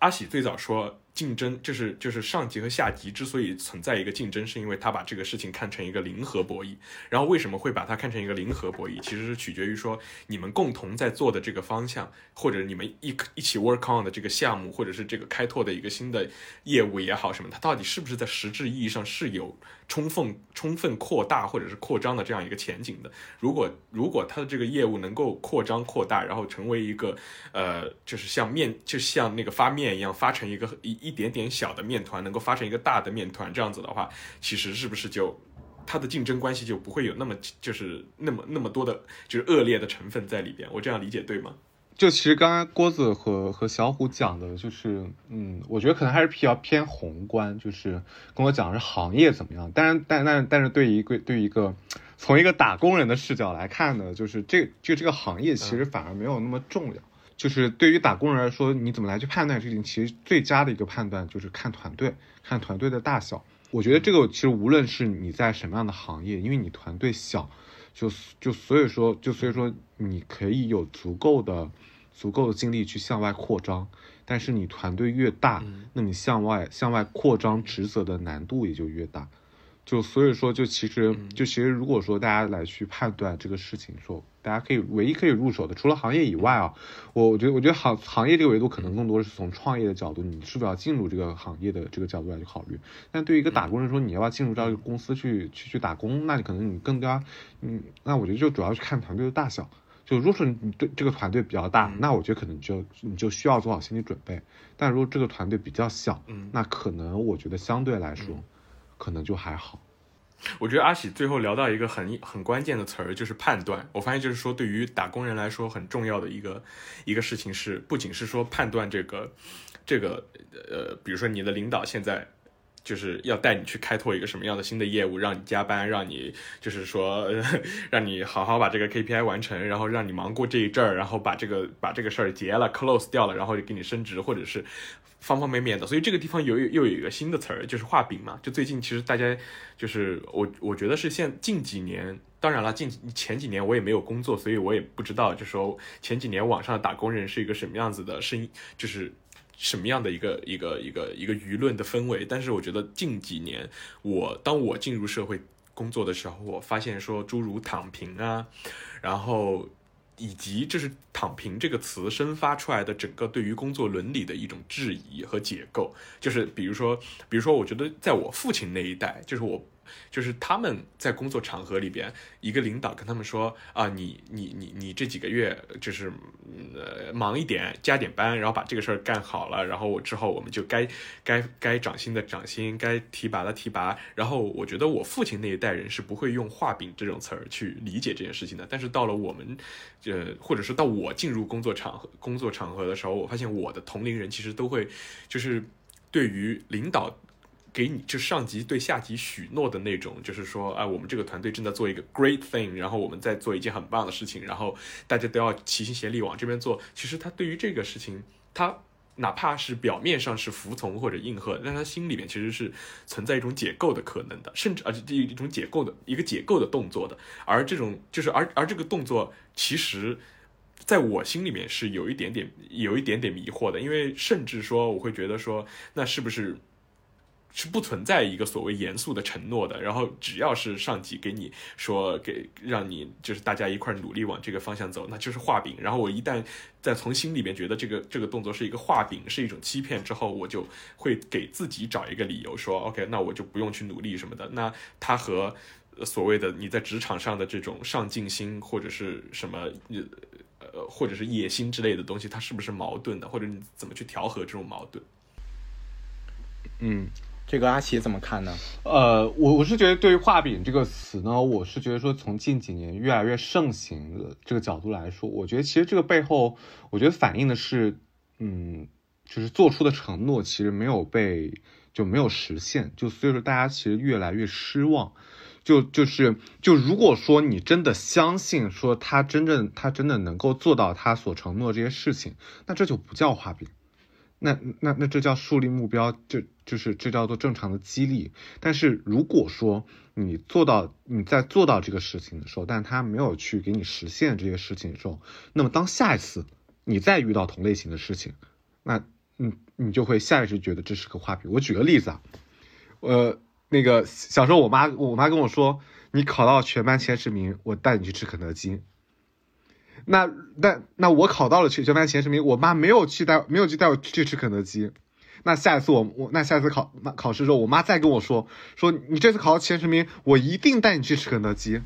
阿喜最早说。竞争就是就是上级和下级之所以存在一个竞争，是因为他把这个事情看成一个零和博弈。然后为什么会把它看成一个零和博弈？其实是取决于说你们共同在做的这个方向，或者你们一一起 work on 的这个项目，或者是这个开拓的一个新的业务也好什么，它到底是不是在实质意义上是有充分充分扩大或者是扩张的这样一个前景的？如果如果它的这个业务能够扩张扩大，然后成为一个呃，就是像面就像那个发面一样发成一个一。一点点小的面团能够发成一个大的面团，这样子的话，其实是不是就它的竞争关系就不会有那么就是那么那么多的，就是恶劣的成分在里边？我这样理解对吗？就其实刚刚郭子和和小虎讲的，就是嗯，我觉得可能还是比较偏宏观，就是跟我讲的是行业怎么样。但是但但但是对于一个对于一个从一个打工人的视角来看呢，就是这就这个行业其实反而没有那么重要。就是对于打工人来说，你怎么来去判断事情其实最佳的一个判断就是看团队，看团队的大小。我觉得这个其实无论是你在什么样的行业，因为你团队小，就就所以说就所以说你可以有足够的足够的精力去向外扩张。但是你团队越大，那你向外向外扩张职责的难度也就越大。就所以说，就其实就其实如果说大家来去判断这个事情，说大家可以唯一可以入手的，除了行业以外啊，我我觉得我觉得行行业这个维度可能更多是从创业的角度，你是不是要进入这个行业的这个角度来去考虑。但对于一个打工人说，你要不要进入到一个公司去去去打工，那你可能你更加嗯，那我觉得就主要是看团队的大小。就如果说你对这个团队比较大，那我觉得可能就你就需要做好心理准备。但如果这个团队比较小，那可能我觉得相对来说。可能就还好，我觉得阿喜最后聊到一个很很关键的词儿，就是判断。我发现就是说，对于打工人来说很重要的一个一个事情是，不仅是说判断这个这个呃，比如说你的领导现在。就是要带你去开拓一个什么样的新的业务，让你加班，让你就是说，让你好好把这个 KPI 完成，然后让你忙过这一阵儿，然后把这个把这个事儿结了，close 掉了，然后就给你升职，或者是方方面面的。所以这个地方有又有一个新的词儿，就是画饼嘛。就最近其实大家就是我我觉得是现近几年，当然了，近前几年我也没有工作，所以我也不知道，就说前几年网上的打工人是一个什么样子的声音，就是。什么样的一个一个一个一个舆论的氛围？但是我觉得近几年，我当我进入社会工作的时候，我发现说诸如躺平啊，然后以及就是“躺平”这个词生发出来的整个对于工作伦理的一种质疑和解构，就是比如说，比如说，我觉得在我父亲那一代，就是我。就是他们在工作场合里边，一个领导跟他们说啊，你你你你这几个月就是呃忙一点，加点班，然后把这个事儿干好了，然后我之后我们就该该该涨薪的涨薪，该提拔的提拔。然后我觉得我父亲那一代人是不会用画饼这种词儿去理解这件事情的。但是到了我们，呃，或者说到我进入工作场合工作场合的时候，我发现我的同龄人其实都会就是对于领导。给你就上级对下级许诺的那种，就是说，啊，我们这个团队正在做一个 great thing，然后我们在做一件很棒的事情，然后大家都要齐心协力往这边做。其实他对于这个事情，他哪怕是表面上是服从或者应和，但他心里面其实是存在一种解构的可能的，甚至而且一种解构的一个解构的动作的。而这种就是而而这个动作，其实在我心里面是有一点点有一点点迷惑的，因为甚至说我会觉得说，那是不是？是不存在一个所谓严肃的承诺的，然后只要是上级给你说给让你就是大家一块努力往这个方向走，那就是画饼。然后我一旦在从心里面觉得这个这个动作是一个画饼，是一种欺骗之后，我就会给自己找一个理由说，OK，那我就不用去努力什么的。那它和所谓的你在职场上的这种上进心或者是什么呃或者是野心之类的东西，它是不是矛盾的，或者你怎么去调和这种矛盾？嗯。这个阿奇怎么看呢？呃，我我是觉得对于画饼这个词呢，我是觉得说从近几年越来越盛行的这个角度来说，我觉得其实这个背后，我觉得反映的是，嗯，就是做出的承诺其实没有被就没有实现，就所以说大家其实越来越失望，就就是就如果说你真的相信说他真正他真的能够做到他所承诺这些事情，那这就不叫画饼。那那那这叫树立目标，就就是这叫做正常的激励。但是如果说你做到你在做到这个事情的时候，但他没有去给你实现这些事情的时候，那么当下一次你再遇到同类型的事情，那嗯你就会下意识觉得这是个画饼。我举个例子啊，呃，那个小时候我妈我妈跟我说，你考到全班前十名，我带你去吃肯德基。那那那我考到了全全班前十名，我妈没有去带没有去带我去吃肯德基。那下一次我我那下一次考那考试的时候，我妈再跟我说说你这次考到前十名，我一定带你去吃肯德基。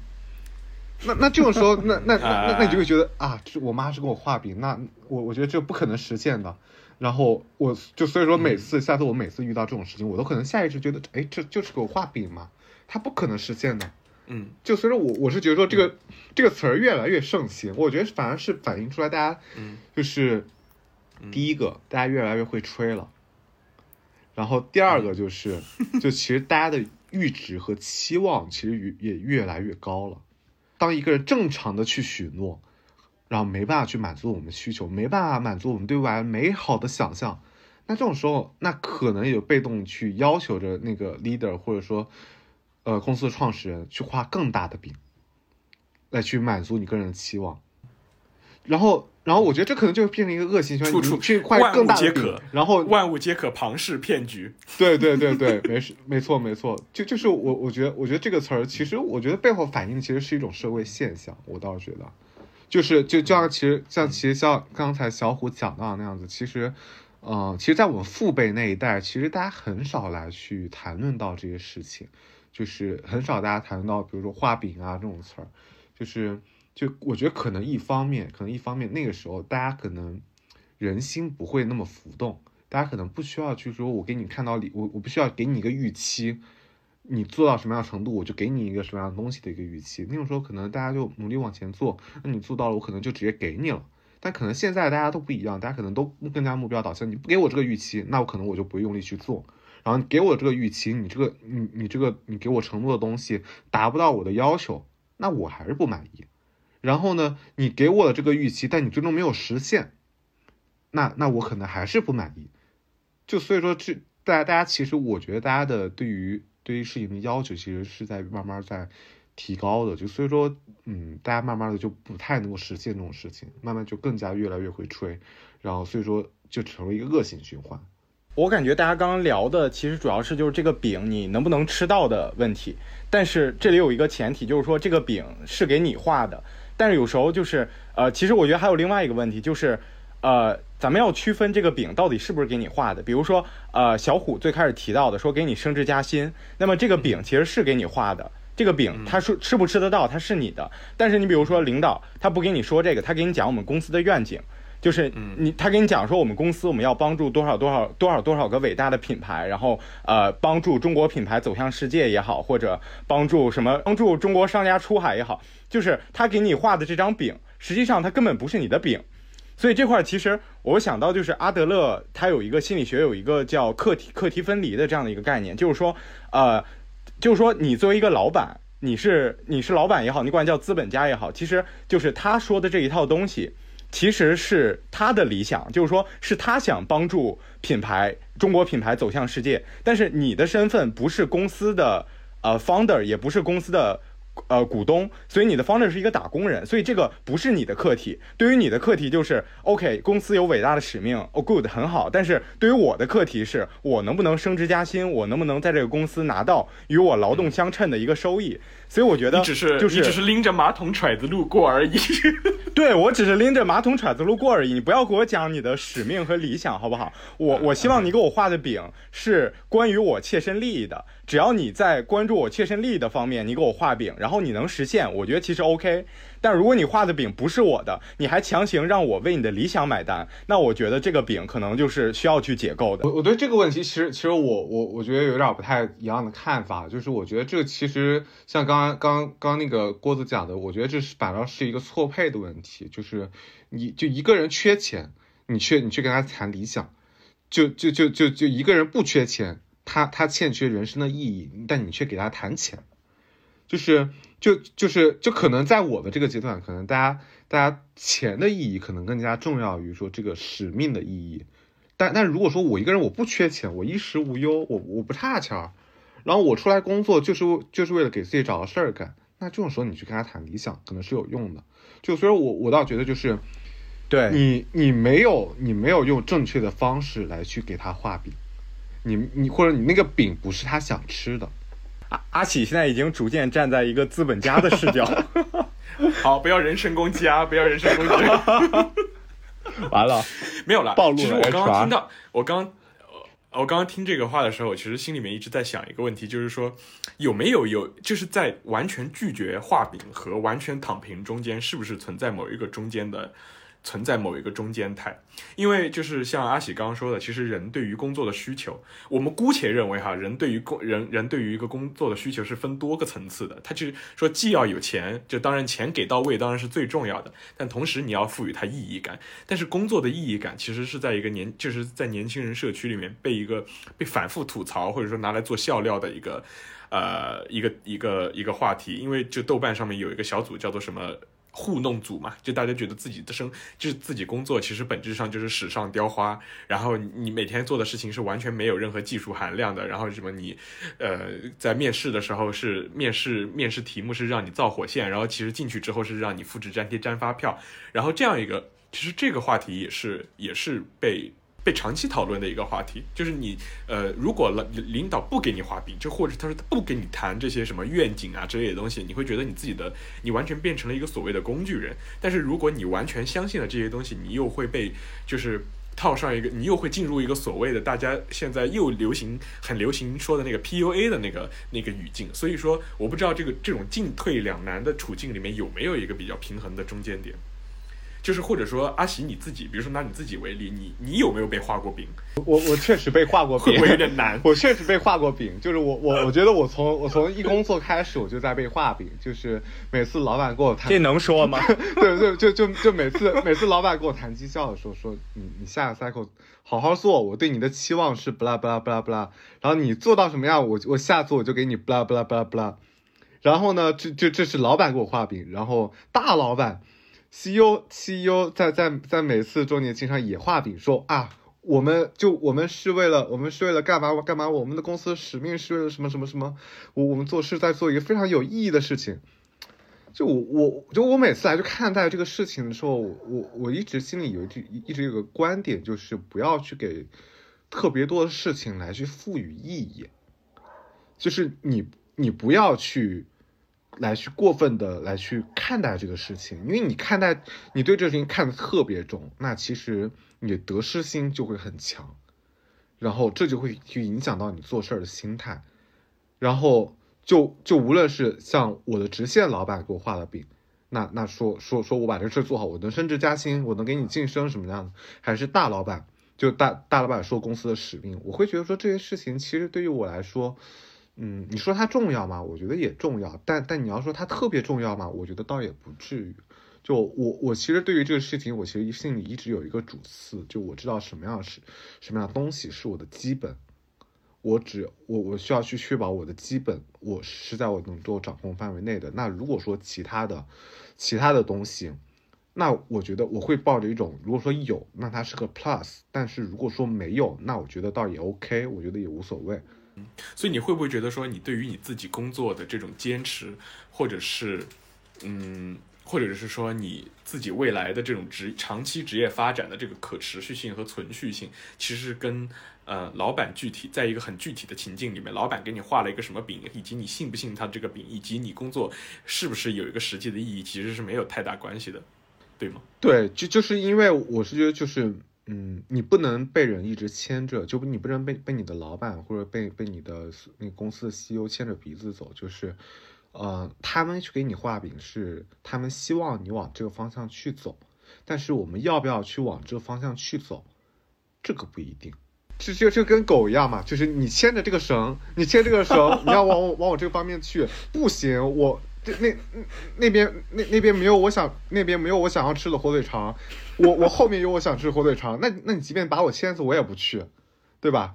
那那这种时候，那那那那你就会觉得啊，这我妈是给我画饼，那我我觉得这不可能实现的。然后我就所以说每次下次我每次遇到这种事情，我都可能下意识觉得，哎，这就是给我画饼嘛，它不可能实现的。嗯，就所以说我我是觉得说这个这个词儿越来越盛行，我觉得反而是反映出来大家，嗯，就是第一个大家越来越会吹了，然后第二个就是，就其实大家的阈值和期望其实也越来越高了。当一个人正常的去许诺，然后没办法去满足我们需求，没办法满足我们对未来美好的想象，那这种时候，那可能也被动去要求着那个 leader 或者说。呃，公司的创始人去画更大的饼，来去满足你个人的期望，然后，然后我觉得这可能就会变成一个恶性循环，去画更大的饼，然后万物皆可庞氏骗局。对对对对，没事，没错没错，就就是我我觉得我觉得这个词儿，其实我觉得背后反映的其实是一种社会现象，我倒是觉得，就是就就像其实像其实像刚才小虎讲到那样子，其实，嗯，其实，在我们父辈那一代，其实大家很少来去谈论到这些事情。就是很少大家谈论到，比如说画饼啊这种词儿，就是就我觉得可能一方面，可能一方面那个时候大家可能人心不会那么浮动，大家可能不需要去说我给你看到理，我我不需要给你一个预期，你做到什么样程度我就给你一个什么样东西的一个预期。那种时候可能大家就努力往前做，那你做到了，我可能就直接给你了。但可能现在大家都不一样，大家可能都更加目标导向，你不给我这个预期，那我可能我就不用力去做。然后给我这个预期，你这个你你这个你给我承诺的东西达不到我的要求，那我还是不满意。然后呢，你给我的这个预期，但你最终没有实现，那那我可能还是不满意。就所以说，这大家大家其实我觉得大家的对于对于事情的要求，其实是在慢慢在提高的。就所以说，嗯，大家慢慢的就不太能够实现这种事情，慢慢就更加越来越会吹，然后所以说就成为一个恶性循环。我感觉大家刚刚聊的其实主要是就是这个饼你能不能吃到的问题，但是这里有一个前提，就是说这个饼是给你画的，但是有时候就是呃，其实我觉得还有另外一个问题，就是呃，咱们要区分这个饼到底是不是给你画的。比如说呃，小虎最开始提到的说给你升职加薪，那么这个饼其实是给你画的，这个饼他说吃不吃得到，它是你的。但是你比如说领导他不给你说这个，他给你讲我们公司的愿景。就是你，他跟你讲说，我们公司我们要帮助多少多少多少多少个伟大的品牌，然后呃，帮助中国品牌走向世界也好，或者帮助什么帮助中国商家出海也好，就是他给你画的这张饼，实际上它根本不是你的饼。所以这块其实我想到就是阿德勒他有一个心理学有一个叫课题课题分离的这样的一个概念，就是说呃，就是说你作为一个老板，你是你是老板也好，你管叫资本家也好，其实就是他说的这一套东西。其实是他的理想，就是说，是他想帮助品牌中国品牌走向世界。但是你的身份不是公司的呃 founder，也不是公司的。呃，股东，所以你的 founder 是一个打工人，所以这个不是你的课题。对于你的课题就是，OK，公司有伟大的使命，哦，good，很好。但是对于我的课题是，我能不能升职加薪，我能不能在这个公司拿到与我劳动相称的一个收益？所以我觉得，只是就是只是拎着马桶揣子路过而已。对我只是拎着马桶揣子路过而已。你不要给我讲你的使命和理想，好不好？我我希望你给我画的饼是关于我切身利益的。只要你在关注我切身利益的方面，你给我画饼，然后你能实现，我觉得其实 OK。但如果你画的饼不是我的，你还强行让我为你的理想买单，那我觉得这个饼可能就是需要去解构的。我我对这个问题，其实其实我我我觉得有点不太一样的看法，就是我觉得这其实像刚刚刚刚那个郭子讲的，我觉得这是反倒是一个错配的问题，就是你就一个人缺钱，你去你去跟他谈理想，就就就就就一个人不缺钱。他他欠缺人生的意义，但你却给他谈钱，就是就就是就可能在我的这个阶段，可能大家大家钱的意义可能更加重要于说这个使命的意义。但但如果说我一个人我不缺钱，我衣食无忧，我我不差钱儿，然后我出来工作就是就是为了给自己找个事儿干，那这种时候你去跟他谈理想可能是有用的。就所以，我我倒觉得就是，对你你没有你没有用正确的方式来去给他画饼。你你或者你那个饼不是他想吃的，阿阿喜现在已经逐渐站在一个资本家的视角，好，不要人身攻击啊，不要人身攻击，完了，没有了，暴露了。其实我刚刚听到，我刚我刚刚听这个话的时候，我其实心里面一直在想一个问题，就是说有没有有就是在完全拒绝画饼和完全躺平中间，是不是存在某一个中间的？存在某一个中间态，因为就是像阿喜刚刚说的，其实人对于工作的需求，我们姑且认为哈，人对于工人人对于一个工作的需求是分多个层次的。他就是说，既要有钱，就当然钱给到位当然是最重要的，但同时你要赋予它意义感。但是工作的意义感其实是在一个年，就是在年轻人社区里面被一个被反复吐槽或者说拿来做笑料的一个呃一个一个一个话题。因为就豆瓣上面有一个小组叫做什么。糊弄组嘛，就大家觉得自己的生就是自己工作，其实本质上就是史上雕花。然后你每天做的事情是完全没有任何技术含量的。然后什么你，呃，在面试的时候是面试面试题目是让你造火线，然后其实进去之后是让你复制粘贴粘发票。然后这样一个，其实这个话题也是也是被。被长期讨论的一个话题，就是你，呃，如果领领导不给你画饼，就或者他说他不给你谈这些什么愿景啊之类的东西，你会觉得你自己的你完全变成了一个所谓的工具人。但是如果你完全相信了这些东西，你又会被就是套上一个，你又会进入一个所谓的大家现在又流行很流行说的那个 PUA 的那个那个语境。所以说，我不知道这个这种进退两难的处境里面有没有一个比较平衡的中间点。就是或者说阿喜你自己，比如说拿你自己为例，你你有没有被画过饼？我我确实被画过饼，会不会有点难？我确实被画过饼，就是我我我觉得我从我从一工作开始我就在被画饼，就是每次老板跟我谈，这能说吗？对 对，就就就每次每次老板跟我谈绩效的时候说，你你下个 cycle 好好做，我对你的期望是 blah blah blah blah，然后你做到什么样，我我下次我就给你 blah blah blah blah，然后呢，这这这是老板给我画饼，然后大老板。CEO CEO 在在在每次周年庆上也画饼说啊，我们就我们是为了我们是为了干嘛干嘛？我们的公司使命是为了什么什么什么？我我们做事在做一个非常有意义的事情。就我我就我每次来去看待这个事情的时候，我我一直心里有一句一直有个观点，就是不要去给特别多的事情来去赋予意义，就是你你不要去来去过分的来去看待这个事情，因为你看待你对这个事情看得特别重，那其实你的得失心就会很强，然后这就会去影响到你做事儿的心态，然后就就无论是像我的直线老板给我画的饼。那那说说说我把这事做好，我能升职加薪，我能给你晋升什么样的？还是大老板就大大老板说公司的使命，我会觉得说这些事情其实对于我来说，嗯，你说它重要吗？我觉得也重要，但但你要说它特别重要吗？我觉得倒也不至于。就我我其实对于这个事情，我其实心里一直有一个主次，就我知道什么样是什么样东西是我的基本。我只我我需要去确保我的基本，我是在我能够掌控范围内的。那如果说其他的，其他的东西，那我觉得我会抱着一种，如果说有，那它是个 plus；但是如果说没有，那我觉得倒也 OK，我觉得也无所谓。所以你会不会觉得说，你对于你自己工作的这种坚持，或者是，嗯。或者是说你自己未来的这种职长期职业发展的这个可持续性和存续性，其实跟呃老板具体在一个很具体的情境里面，老板给你画了一个什么饼，以及你信不信他这个饼，以及你工作是不是有一个实际的意义，其实是没有太大关系的，对吗？对，就就是因为我是觉得就是嗯，你不能被人一直牵着，就你不能被被你的老板或者被被你的那公司的 CEO 牵着鼻子走，就是。呃，他们去给你画饼是他们希望你往这个方向去走，但是我们要不要去往这个方向去走，这个不一定。就就就跟狗一样嘛，就是你牵着这个绳，你牵这个绳，你要往往我这个方面去，不行，我那那边那那边没有我想那边没有我想要吃的火腿肠，我我后面有我想吃火腿肠，那那你即便把我牵死，我也不去，对吧？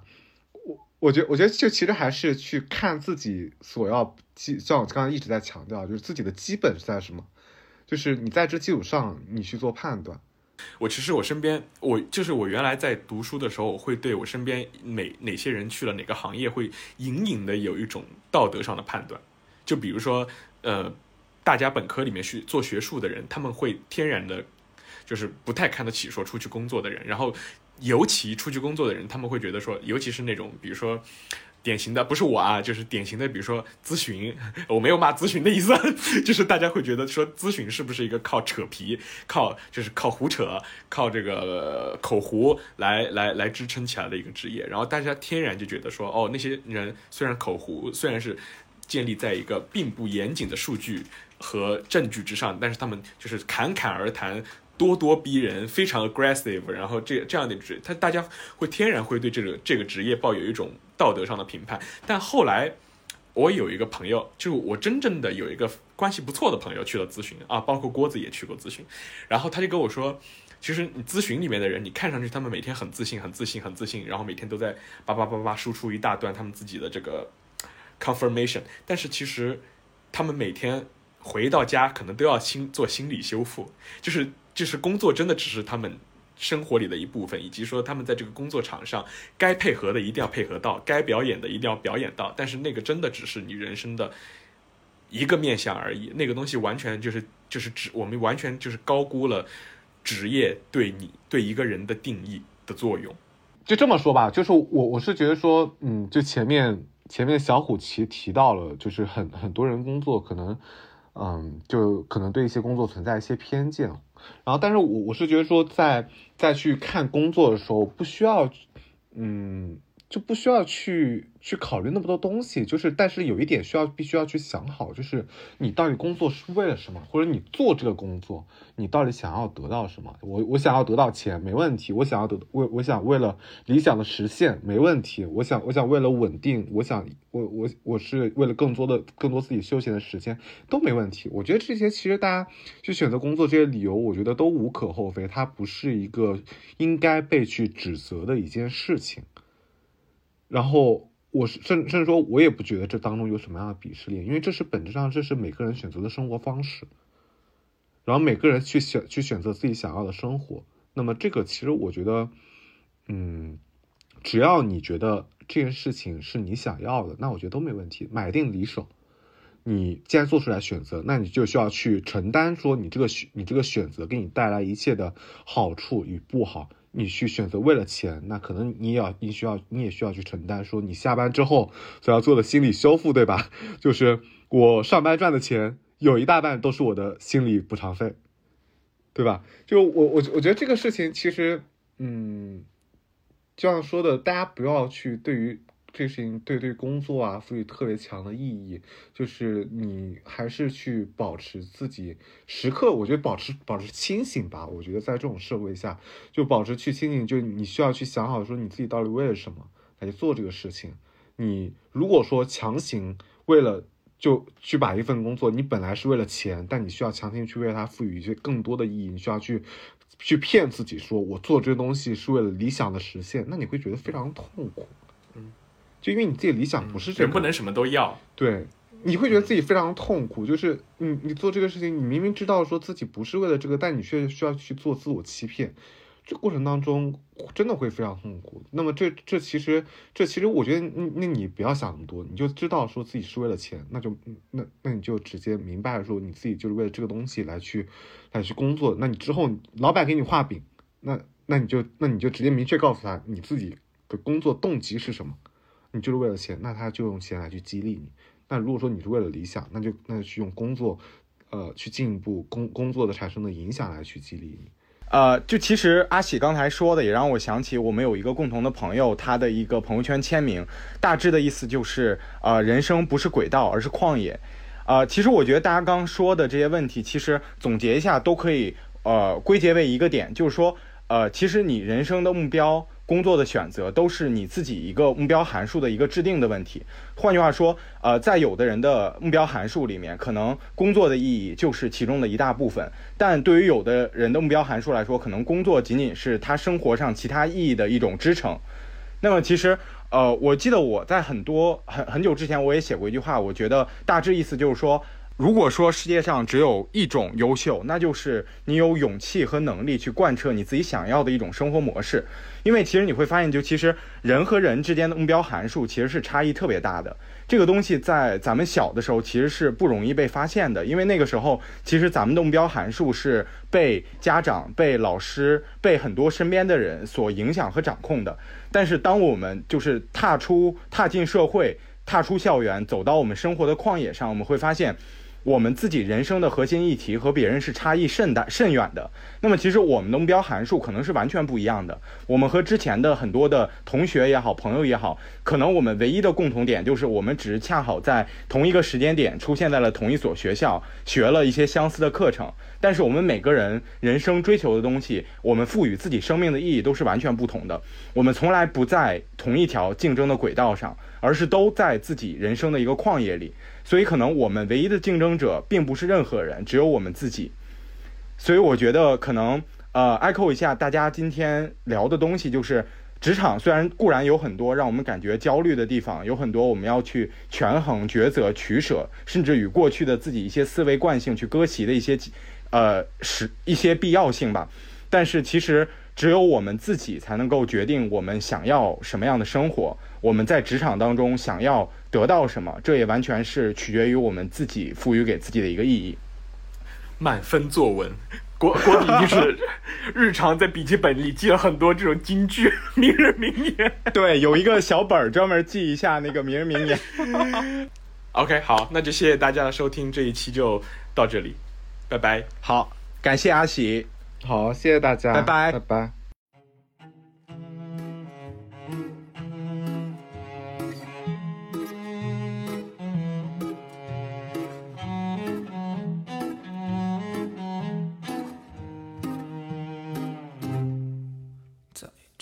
我我觉得我觉得就其实还是去看自己所要基，像我刚才一直在强调，就是自己的基本是在什么，就是你在这基础上你去做判断。我其实我身边，我就是我原来在读书的时候，我会对我身边哪哪些人去了哪个行业，会隐隐的有一种道德上的判断。就比如说，呃，大家本科里面去做学术的人，他们会天然的，就是不太看得起说出去工作的人，然后。尤其出去工作的人，他们会觉得说，尤其是那种，比如说，典型的不是我啊，就是典型的，比如说咨询，我没有骂咨询的意思，就是大家会觉得说，咨询是不是一个靠扯皮、靠就是靠胡扯、靠这个口胡来来来支撑起来的一个职业？然后大家天然就觉得说，哦，那些人虽然口胡，虽然是建立在一个并不严谨的数据和证据之上，但是他们就是侃侃而谈。咄咄逼人，非常 aggressive，然后这这样的职，他大家会天然会对这个这个职业抱有一种道德上的评判。但后来，我有一个朋友，就是我真正的有一个关系不错的朋友去了咨询啊，包括郭子也去过咨询，然后他就跟我说，其实你咨询里面的人，你看上去他们每天很自信，很自信，很自信，然后每天都在叭叭叭叭输出一大段他们自己的这个 confirmation，但是其实他们每天回到家可能都要心做心理修复，就是。就是工作真的只是他们生活里的一部分，以及说他们在这个工作场上该配合的一定要配合到，该表演的一定要表演到。但是那个真的只是你人生的一个面相而已，那个东西完全就是就是职，我们完全就是高估了职业对你对一个人的定义的作用。就这么说吧，就是我我是觉得说，嗯，就前面前面小虎其实提到了，就是很很多人工作可能。嗯，就可能对一些工作存在一些偏见，然后，但是我我是觉得说，在在去看工作的时候，不需要，嗯。就不需要去去考虑那么多东西，就是，但是有一点需要必须要去想好，就是你到底工作是为了什么，或者你做这个工作，你到底想要得到什么？我我想要得到钱没问题，我想要得为我想为了理想的实现没问题，我想我想为了稳定，我想我我我是为了更多的更多自己休闲的时间都没问题。我觉得这些其实大家去选择工作这些理由，我觉得都无可厚非，它不是一个应该被去指责的一件事情。然后我是甚甚至说，我也不觉得这当中有什么样的鄙视链，因为这是本质上这是每个人选择的生活方式，然后每个人去选去选择自己想要的生活。那么这个其实我觉得，嗯，只要你觉得这件事情是你想要的，那我觉得都没问题，买定离手。你既然做出来选择，那你就需要去承担说你这个选你这个选择给你带来一切的好处与不好。你去选择为了钱，那可能你也要你需要你也需要去承担，说你下班之后所要做的心理修复，对吧？就是我上班赚的钱有一大半都是我的心理补偿费，对吧？就我我我觉得这个事情其实，嗯，就像说的，大家不要去对于。这个事情对对工作啊赋予特别强的意义，就是你还是去保持自己时刻，我觉得保持保持清醒吧。我觉得在这种社会下，就保持去清醒，就你需要去想好说你自己到底为了什么来做这个事情。你如果说强行为了就去把一份工作，你本来是为了钱，但你需要强行去为它赋予一些更多的意义，你需要去去骗自己说我做这个东西是为了理想的实现，那你会觉得非常痛苦。就因为你自己理想不是这人不能什么都要，对，你会觉得自己非常痛苦。就是你你做这个事情，你明明知道说自己不是为了这个，但你却需要去做自我欺骗，这过程当中真的会非常痛苦。那么这这其实这其实我觉得，那你不要想那么多，你就知道说自己是为了钱，那就那那你就直接明白说你自己就是为了这个东西来去来去工作。那你之后老板给你画饼，那那你就那你就直接明确告诉他你自己的工作动机是什么。你就是为了钱，那他就用钱来去激励你。那如果说你是为了理想，那就那就去用工作，呃，去进一步工工作的产生的影响来去激励你。呃，就其实阿喜刚才说的，也让我想起我们有一个共同的朋友，他的一个朋友圈签名，大致的意思就是，呃，人生不是轨道，而是旷野。呃，其实我觉得大家刚刚说的这些问题，其实总结一下都可以，呃，归结为一个点，就是说，呃，其实你人生的目标。工作的选择都是你自己一个目标函数的一个制定的问题。换句话说，呃，在有的人的目标函数里面，可能工作的意义就是其中的一大部分；但对于有的人的目标函数来说，可能工作仅仅是他生活上其他意义的一种支撑。那么，其实，呃，我记得我在很多很很久之前，我也写过一句话，我觉得大致意思就是说。如果说世界上只有一种优秀，那就是你有勇气和能力去贯彻你自己想要的一种生活模式。因为其实你会发现，就其实人和人之间的目标函数其实是差异特别大的。这个东西在咱们小的时候其实是不容易被发现的，因为那个时候其实咱们的目标函数是被家长、被老师、被很多身边的人所影响和掌控的。但是当我们就是踏出、踏进社会、踏出校园，走到我们生活的旷野上，我们会发现。我们自己人生的核心议题和别人是差异甚大甚远的。那么，其实我们的目标函数可能是完全不一样的。我们和之前的很多的同学也好，朋友也好，可能我们唯一的共同点就是我们只是恰好在同一个时间点出现在了同一所学校，学了一些相似的课程。但是，我们每个人人生追求的东西，我们赋予自己生命的意义都是完全不同的。我们从来不在同一条竞争的轨道上，而是都在自己人生的一个旷野里。所以，可能我们唯一的竞争者并不是任何人，只有我们自己。所以，我觉得可能呃，echo 一下大家今天聊的东西，就是职场虽然固然有很多让我们感觉焦虑的地方，有很多我们要去权衡、抉择、取舍，甚至与过去的自己一些思维惯性去割席的一些呃是一些必要性吧。但是，其实只有我们自己才能够决定我们想要什么样的生活。我们在职场当中想要得到什么，这也完全是取决于我们自己赋予给自己的一个意义。满分作文，郭郭比就是日常在笔记本里记了很多这种金句、名人名言。对，有一个小本儿专门记一下那个名人名言。OK，好，那就谢谢大家的收听，这一期就到这里，拜拜。好，感谢阿喜，好，谢谢大家，拜拜，拜拜。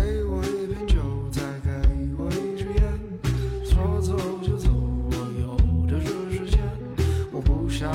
给我一瓶酒再给我一支烟。说走就走我有的是时间我不想